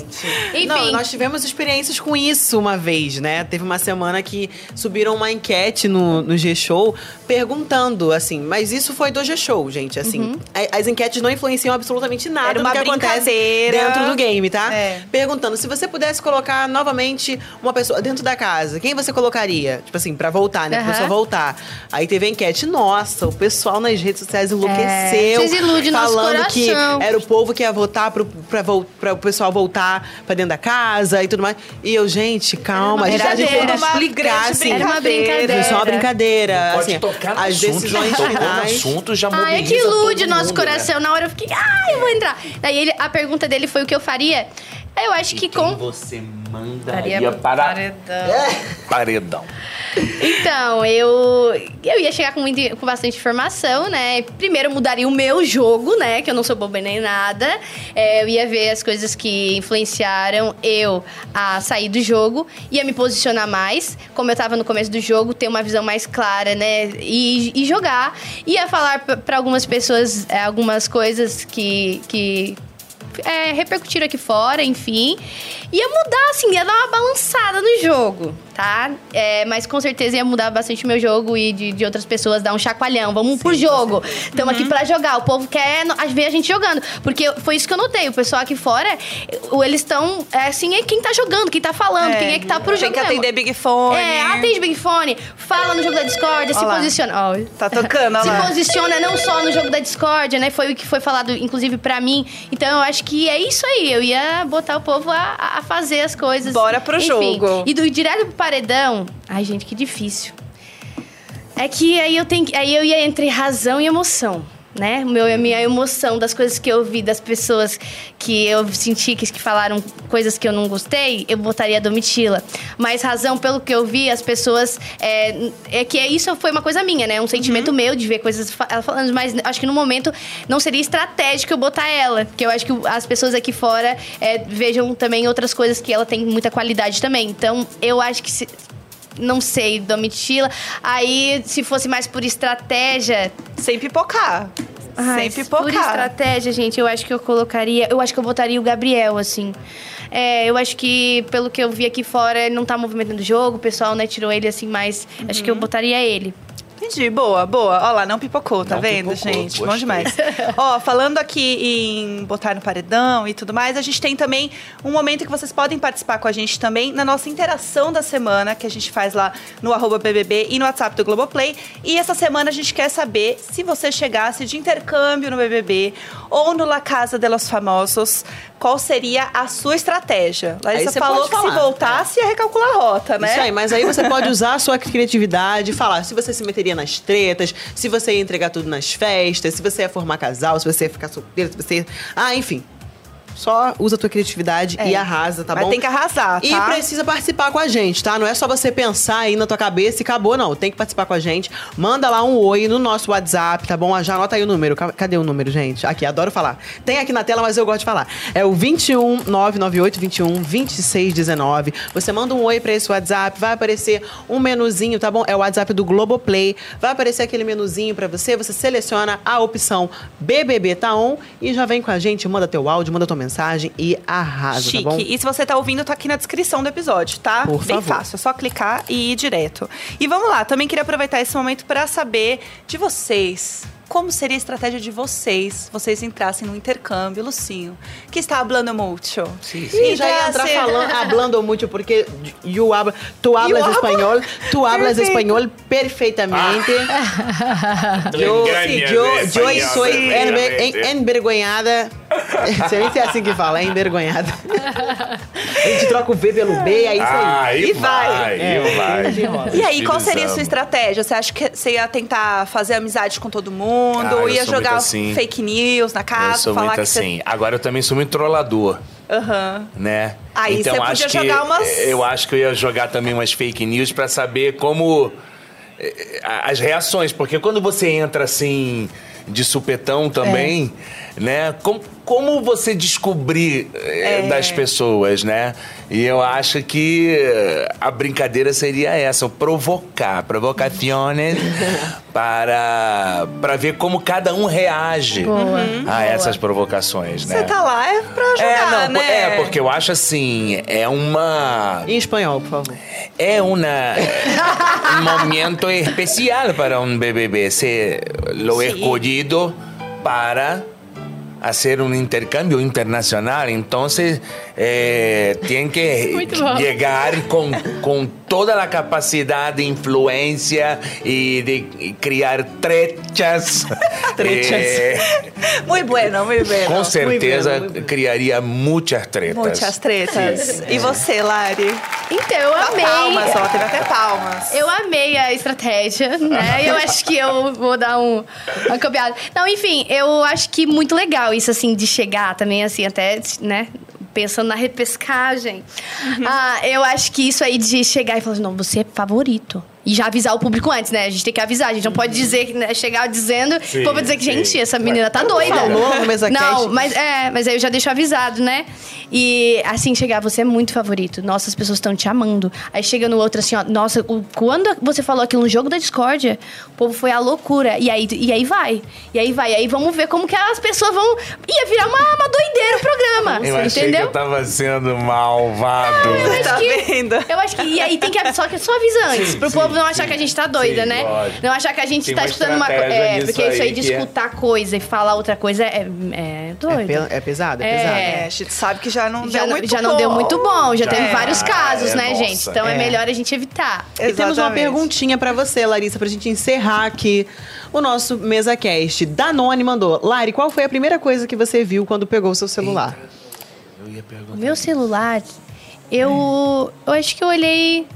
Enfim. Não, nós tivemos experiências com isso uma vez, né? Teve uma semana que subiram uma enquete no, no G-Show perguntando, assim, mas isso foi do G-Show, gente, assim. a- As enquetes não influenciam absolutamente nada Uhum. Era do uma que acontece brincadeira. dentro do game, tá? É. Perguntando, se você pudesse colocar novamente uma pessoa dentro da casa, quem você colocaria? Tipo assim, pra voltar, né? Pra Aham. pessoa voltar. Aí teve a enquete, nossa, o pessoal nas redes sociais enlouqueceu. É, vocês iludem nosso falando que era o povo que ia votar pro, pra, pra o pessoal voltar pra dentro da casa e tudo mais. E eu, gente, calma, a gente, a gente uma explicar, assim. Era uma brincadeira. Só uma brincadeira. Pode assim, tocar no as assunto, decisões tocou no assunto, já Ai, é mobiliza que ilude todo nosso mundo, coração. Na hora eu fiquei, ai, eu vou entrar. Daí ele, a pergunta dele foi o que eu faria. Eu acho Né? que E quem com. você mandaria para paredão. paredão. Então, eu, eu ia chegar com, muito- com bastante informação, né? Primeiro, eu mudaria o meu jogo, né? Que eu não sou boba nem nada. É, eu ia ver as coisas que influenciaram eu a sair do jogo. Ia me posicionar mais. Como eu tava no começo do jogo, ter uma visão mais clara, né? E, e jogar. Ia falar p- pra algumas pessoas é, algumas coisas que... que é, repercutiram aqui fora, enfim. Ia mudar, assim, ia dar uma balançada no jogo, tá? É, mas com certeza ia mudar bastante o meu jogo e de, de outras pessoas, dar um chacoalhão. Vamos pro jogo. Estamos aqui pra jogar. O povo quer ver a gente jogando. Porque foi isso que eu notei. O pessoal aqui fora, eles estão, é, assim, é quem tá jogando, quem tá falando, quem é que tá pro Tem jogo que mesmo. atender Big Fone. É, atende Big Fone, fala no jogo da Discord, se lá. posiciona. Ó, Tá tocando, ó se lá. posiciona não só no jogo da Discord, né? Foi o que foi falado, inclusive, pra mim. Então eu acho que é isso aí. Eu ia botar o povo a, a fazer as coisas. Bora pro Enfim. jogo. E do direto pro paredão. Ai, gente, que difícil. É que aí eu tenho aí eu ia entre razão e emoção. Né? Meu, a minha emoção das coisas que eu vi, das pessoas que eu senti que, que falaram coisas que eu não gostei, eu botaria a Domitila. Mas razão, pelo que eu vi, as pessoas. É, é que isso foi uma coisa minha, né? Um sentimento meu de ver coisas ela falando, mas acho que no momento não seria estratégico eu botar ela. Porque eu acho que as pessoas aqui fora é, vejam também outras coisas que ela tem muita qualidade também. Então, eu acho que se, não sei, Domitila. Aí, se fosse mais por estratégia. Sem pipocar. Ai, Sem Por pipocar. estratégia, gente, eu acho que eu colocaria. Eu acho que eu botaria o Gabriel, assim. É, eu acho que, pelo que eu vi aqui fora, ele não tá movimentando o jogo, o pessoal, né, tirou ele assim, mas acho que eu botaria ele. Entendi, boa, boa. Ó lá, não pipocou, tá Não vendo, pipocou, gente? Bom gostei. demais. Ó, falando aqui em botar no paredão e tudo mais, a gente tem também um momento que vocês podem participar com a gente também na nossa interação da semana, que a gente faz lá no arroba BBB e no WhatsApp do Globoplay. E essa semana a gente quer saber se você chegasse de intercâmbio no BBB ou no La Casa de los Famosos, qual seria a sua estratégia? Larissa você falou que se falar. voltasse ia recalcular a rota, né? Isso aí, mas aí você pode usar a sua criatividade, falar se você se meteria nas tretas, se você ia entregar tudo nas festas, se você ia formar casal, se você ia ficar solteiro, se você ia... Ah, enfim. Só usa a tua criatividade É. e arrasa, tá Mas bom? tem que arrasar, E tá? precisa participar com a gente, tá? Não é só você pensar aí na tua cabeça e acabou, não. Tem que participar com a gente. Manda lá um oi no nosso WhatsApp, tá bom? Já anota aí o número. Ca- Cadê o número, gente? Aqui, adoro falar. Tem aqui na tela, mas eu gosto de falar. É o 21 998 21 26 19. Você manda um oi pra esse WhatsApp, vai aparecer um menuzinho, tá bom? É o WhatsApp do Globoplay. Vai aparecer aquele menuzinho pra você, você seleciona a opção BBB Tá On e já vem com a gente, manda teu áudio, manda tua mensagem e arrasa, Chique. tá bom? E se você tá ouvindo, tá aqui na descrição do episódio, tá? Por Bem favor. fácil, é só clicar e ir direto. E vamos lá, também queria aproveitar esse momento para saber de vocês. Como seria a estratégia de vocês, vocês entrassem no intercâmbio, Lucinho, que está hablando mucho. Sim, sim. já ia entrar falando, hablando muito, porque you habla, tu hablas hablo- espanhol, tu hablas Perfeito. espanhol perfeitamente. Yo español, soy perfectamente. enver- en- envergonhada. Sei nem se é assim que fala, é envergonhada. A gente troca o V pelo B, é isso aí. Ah, aí E vai. vai, É. e vai. E aí, qual seria a sua estratégia? Você acha que você ia tentar fazer amizade com todo mundo? Ah, eu ia jogar assim. fake news na Eu casa? sou falar muito que assim. Agora eu também sou muito trollador, Você... Aham. né? Aí então você podia acho que jogar umas- eu acho que eu ia jogar também umas fake news pra saber como eh, as reações, porque quando você entra assim de supetão também, É. né? Como, como você descobrir eh, É. das pessoas, né? E eu acho que eh, a brincadeira seria essa, o provocar, provocações para para ver como cada um reage Boa. a essas provocações, né? Você tá lá é pra jogar, É, não, né? é, porque eu acho assim, é uma. Em espanhol, por favor. É uma, um momento especial para um BBB ser lo Sí. escolhido para hacer un intercambio internacional. Entonces, eh, tienen que llegar con, con toda la capacidad de influencia y de criar trechas. Trechas. Eh, Muy bueno, muy bueno. com certeza bem, muito bem. criaria muitas tretas. Muitas tretas. E você, Lari? Então, eu Dá amei. Palmas, ó, teve até palmas. Eu amei a estratégia, né? Eu acho que eu vou dar um, uma copiada. Não, enfim, eu acho que muito legal isso, assim, de chegar também, assim, até, né? Pensando na repescagem. Ah, eu acho que isso aí de chegar e falar assim, não, você é favorito. E já avisar o público antes, né? A gente tem que avisar. A gente não pode dizer, né, chegar dizendo, Sim, o povo vai dizer que, sim. gente, essa menina tá doida. Falou no mesa Não, mas é, mas aí eu já deixo avisado, né? E assim, chegar, você é muito favorito. Nossa, as pessoas estão te amando. Aí chega no outro assim, ó, nossa, o- quando você falou aquilo no jogo da discórdia, o povo foi a loucura. E aí, e aí vai. E aí vai. E aí vamos ver como que as pessoas vão. Ia virar uma, uma doideira o programa. Eu achei entendeu? que eu tava sendo malvado. Eu acho Tá que- vendo? Eu acho que. E aí tem que. Só que só avisa antes. Sim, pro sim, povo não achar sim. que a gente tá doida, Sim, né? lógico. Não achar que a gente Tem tá uma escutando uma coisa. É, porque isso aí de que é- escutar coisa e falar outra coisa é, é doido. É, pe- é pesado, é, É. pesado. É, a gente sabe que já não já, deu não- muito já não bom. deu muito bom, já, Já. teve vários casos, É, né, nossa. gente? Então é. É. melhor a gente evitar. E temos uma Exatamente. perguntinha pra você, Larissa, pra gente encerrar aqui o nosso MesaCast. Danone mandou. Lari, qual foi a primeira coisa que você viu quando pegou o seu celular? Eu ia perguntar. O meu celular, eu, eu acho que eu olhei.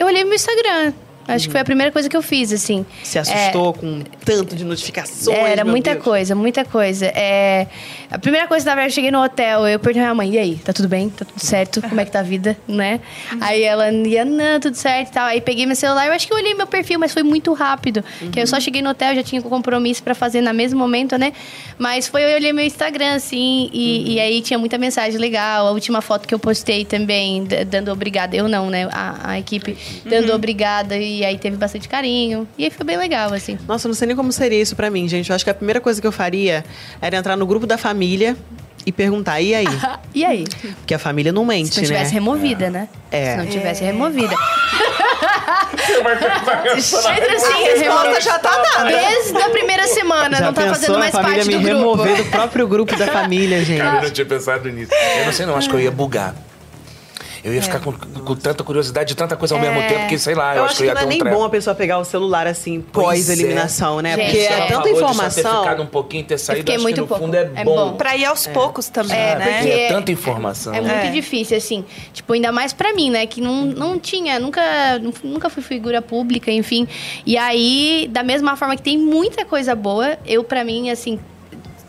Eu olhei meu Instagram. Acho que foi a primeira coisa que eu fiz, assim. Se assustou com tanto de notificações? Era muita Deus. coisa, muita coisa. É, a primeira coisa, na verdade, eu cheguei no hotel, eu perguntei à minha mãe, e aí, tá tudo bem? Tá tudo certo? Como é que tá a vida, né? Aí ela ia, não, tudo certo e tal. Aí peguei meu celular, eu acho que eu olhei meu perfil, mas foi muito rápido. Que aí eu só cheguei no hotel, já tinha compromisso pra fazer no mesmo momento, né? Mas foi, eu olhei meu Instagram, assim, e, e aí tinha muita mensagem legal. A última foto que eu postei também, dando obrigada. Eu não, né? A, a equipe dando obrigada, e aí teve bastante carinho. E aí foi bem legal, assim. Nossa, eu não sei nem como seria isso pra mim, gente. Eu acho que a primeira coisa que eu faria era entrar no grupo da família e perguntar, e aí? E aí? Porque a família não mente, Se não tivesse né? removida, né? É. Se não tivesse removida. A resposta já tá dada. Desde a primeira semana, Já não tá pensou fazendo mais parte me do grupo. remover do próprio grupo da família, gente? Cara, eu não tinha pensado nisso. Eu não sei não, acho que eu ia bugar. Eu ia ficar com, com tanta curiosidade de tanta coisa ao mesmo É. tempo que, sei lá, eu, Eu acho acho que que ia não é ter um nem treco. bom a pessoa pegar o celular assim, pós-eliminação, né? Gente, Porque é. é tanta só ter informação. ficado um pouquinho, ter saído, acho muito que no pouco. fundo é, É bom. bom. Pra ir aos poucos também, É, né? porque É tanta informação. É muito É. difícil, assim. Tipo, ainda mais pra mim, né? Que não, não tinha, nunca, nunca fui figura pública, enfim. E aí, da mesma forma que tem muita coisa boa, eu, pra mim, assim.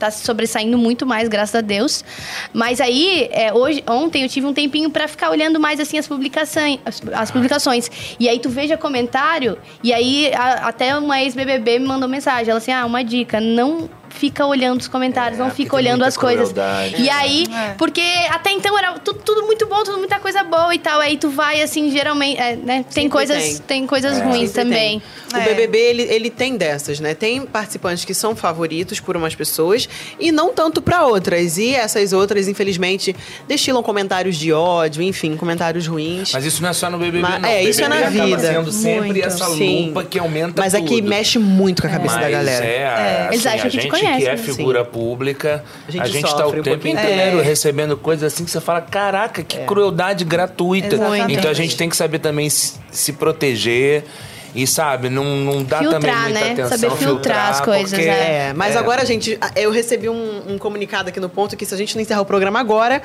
Tá se sobressaindo muito mais, graças a Deus. Mas aí, é, hoje, ontem eu tive um tempinho pra ficar olhando mais assim as publicações, as, as publicações. E aí tu veja comentário, e aí a- até uma ex-BBB me mandou mensagem. Ela assim: "Ah, uma dica, não fica olhando os comentários, não fica olhando as coisas". E aí, É. porque até então era tudo, tudo muito bom, tudo muita coisa boa e tal. Aí tu vai, assim, geralmente, é, né? Tem Sempre coisas, tem. tem, coisas ruins Sempre também. tem. O BBB, ele, ele tem dessas, né? Tem participantes que são favoritos por umas pessoas e não tanto pra outras. E essas outras, infelizmente, destilam comentários de ódio, enfim, comentários ruins. Mas isso não é só no BBB, Mas- não. é, isso é BBB na vida. sendo sempre Muito. essa Sim. lupa que aumenta Mas tudo. aqui mexe muito com a cabeça Mas da galera. É, Eles assim, acham a que te gente conhecem, que é né? figura pública, A a gente tá sofre o um tempo inteiro É. recebendo coisas assim que você fala, caraca, que crueldade gratuita. Exatamente. Então a gente tem que saber também se, se proteger e, sabe, não, não dá Filtrar, também muita né? atenção. Saber filtrar as coisas, porque- É, mas é. agora, gente, eu recebi um, um comunicado aqui no ponto que se a gente não encerrar o programa agora,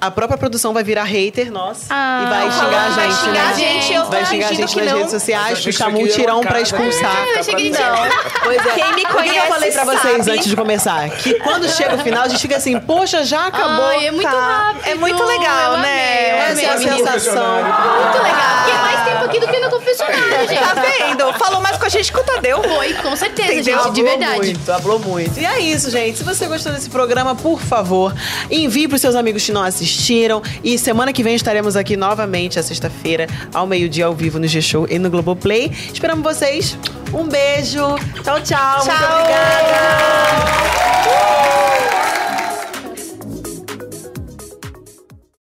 a própria produção vai virar hater nossa Ah. e vai xingar a Vai gente, xingar né? a gente, eu vai xingar a gente nas não. redes sociais, puxar multirão pra casa, expulsar. né? Eu Não. Pois é. Quem me O que que conhece eu falei pra vocês sabe. antes de começar? Que quando chega o final, a gente fica assim, poxa, já acabou. Ai, é muito Tá. rápido. É muito legal, Eu né? amei, eu Essa amei, é a sensação. Muito legal. Porque é mais tempo aqui do que no confessionário, gente. Tá vendo? Falou mais com a gente que o Tadeu. Foi, com certeza, Entendeu? gente, de Falou verdade. muito, falou muito. E é isso, gente. Se você gostou desse programa, por favor, envie pros seus amigos que não assistiram. E semana que vem estaremos aqui novamente, à sexta-feira, ao meio-dia, ao vivo no G-Show e no Globoplay. Esperamos vocês. Um beijo. Tchau, tchau. Muito Tchau. obrigada.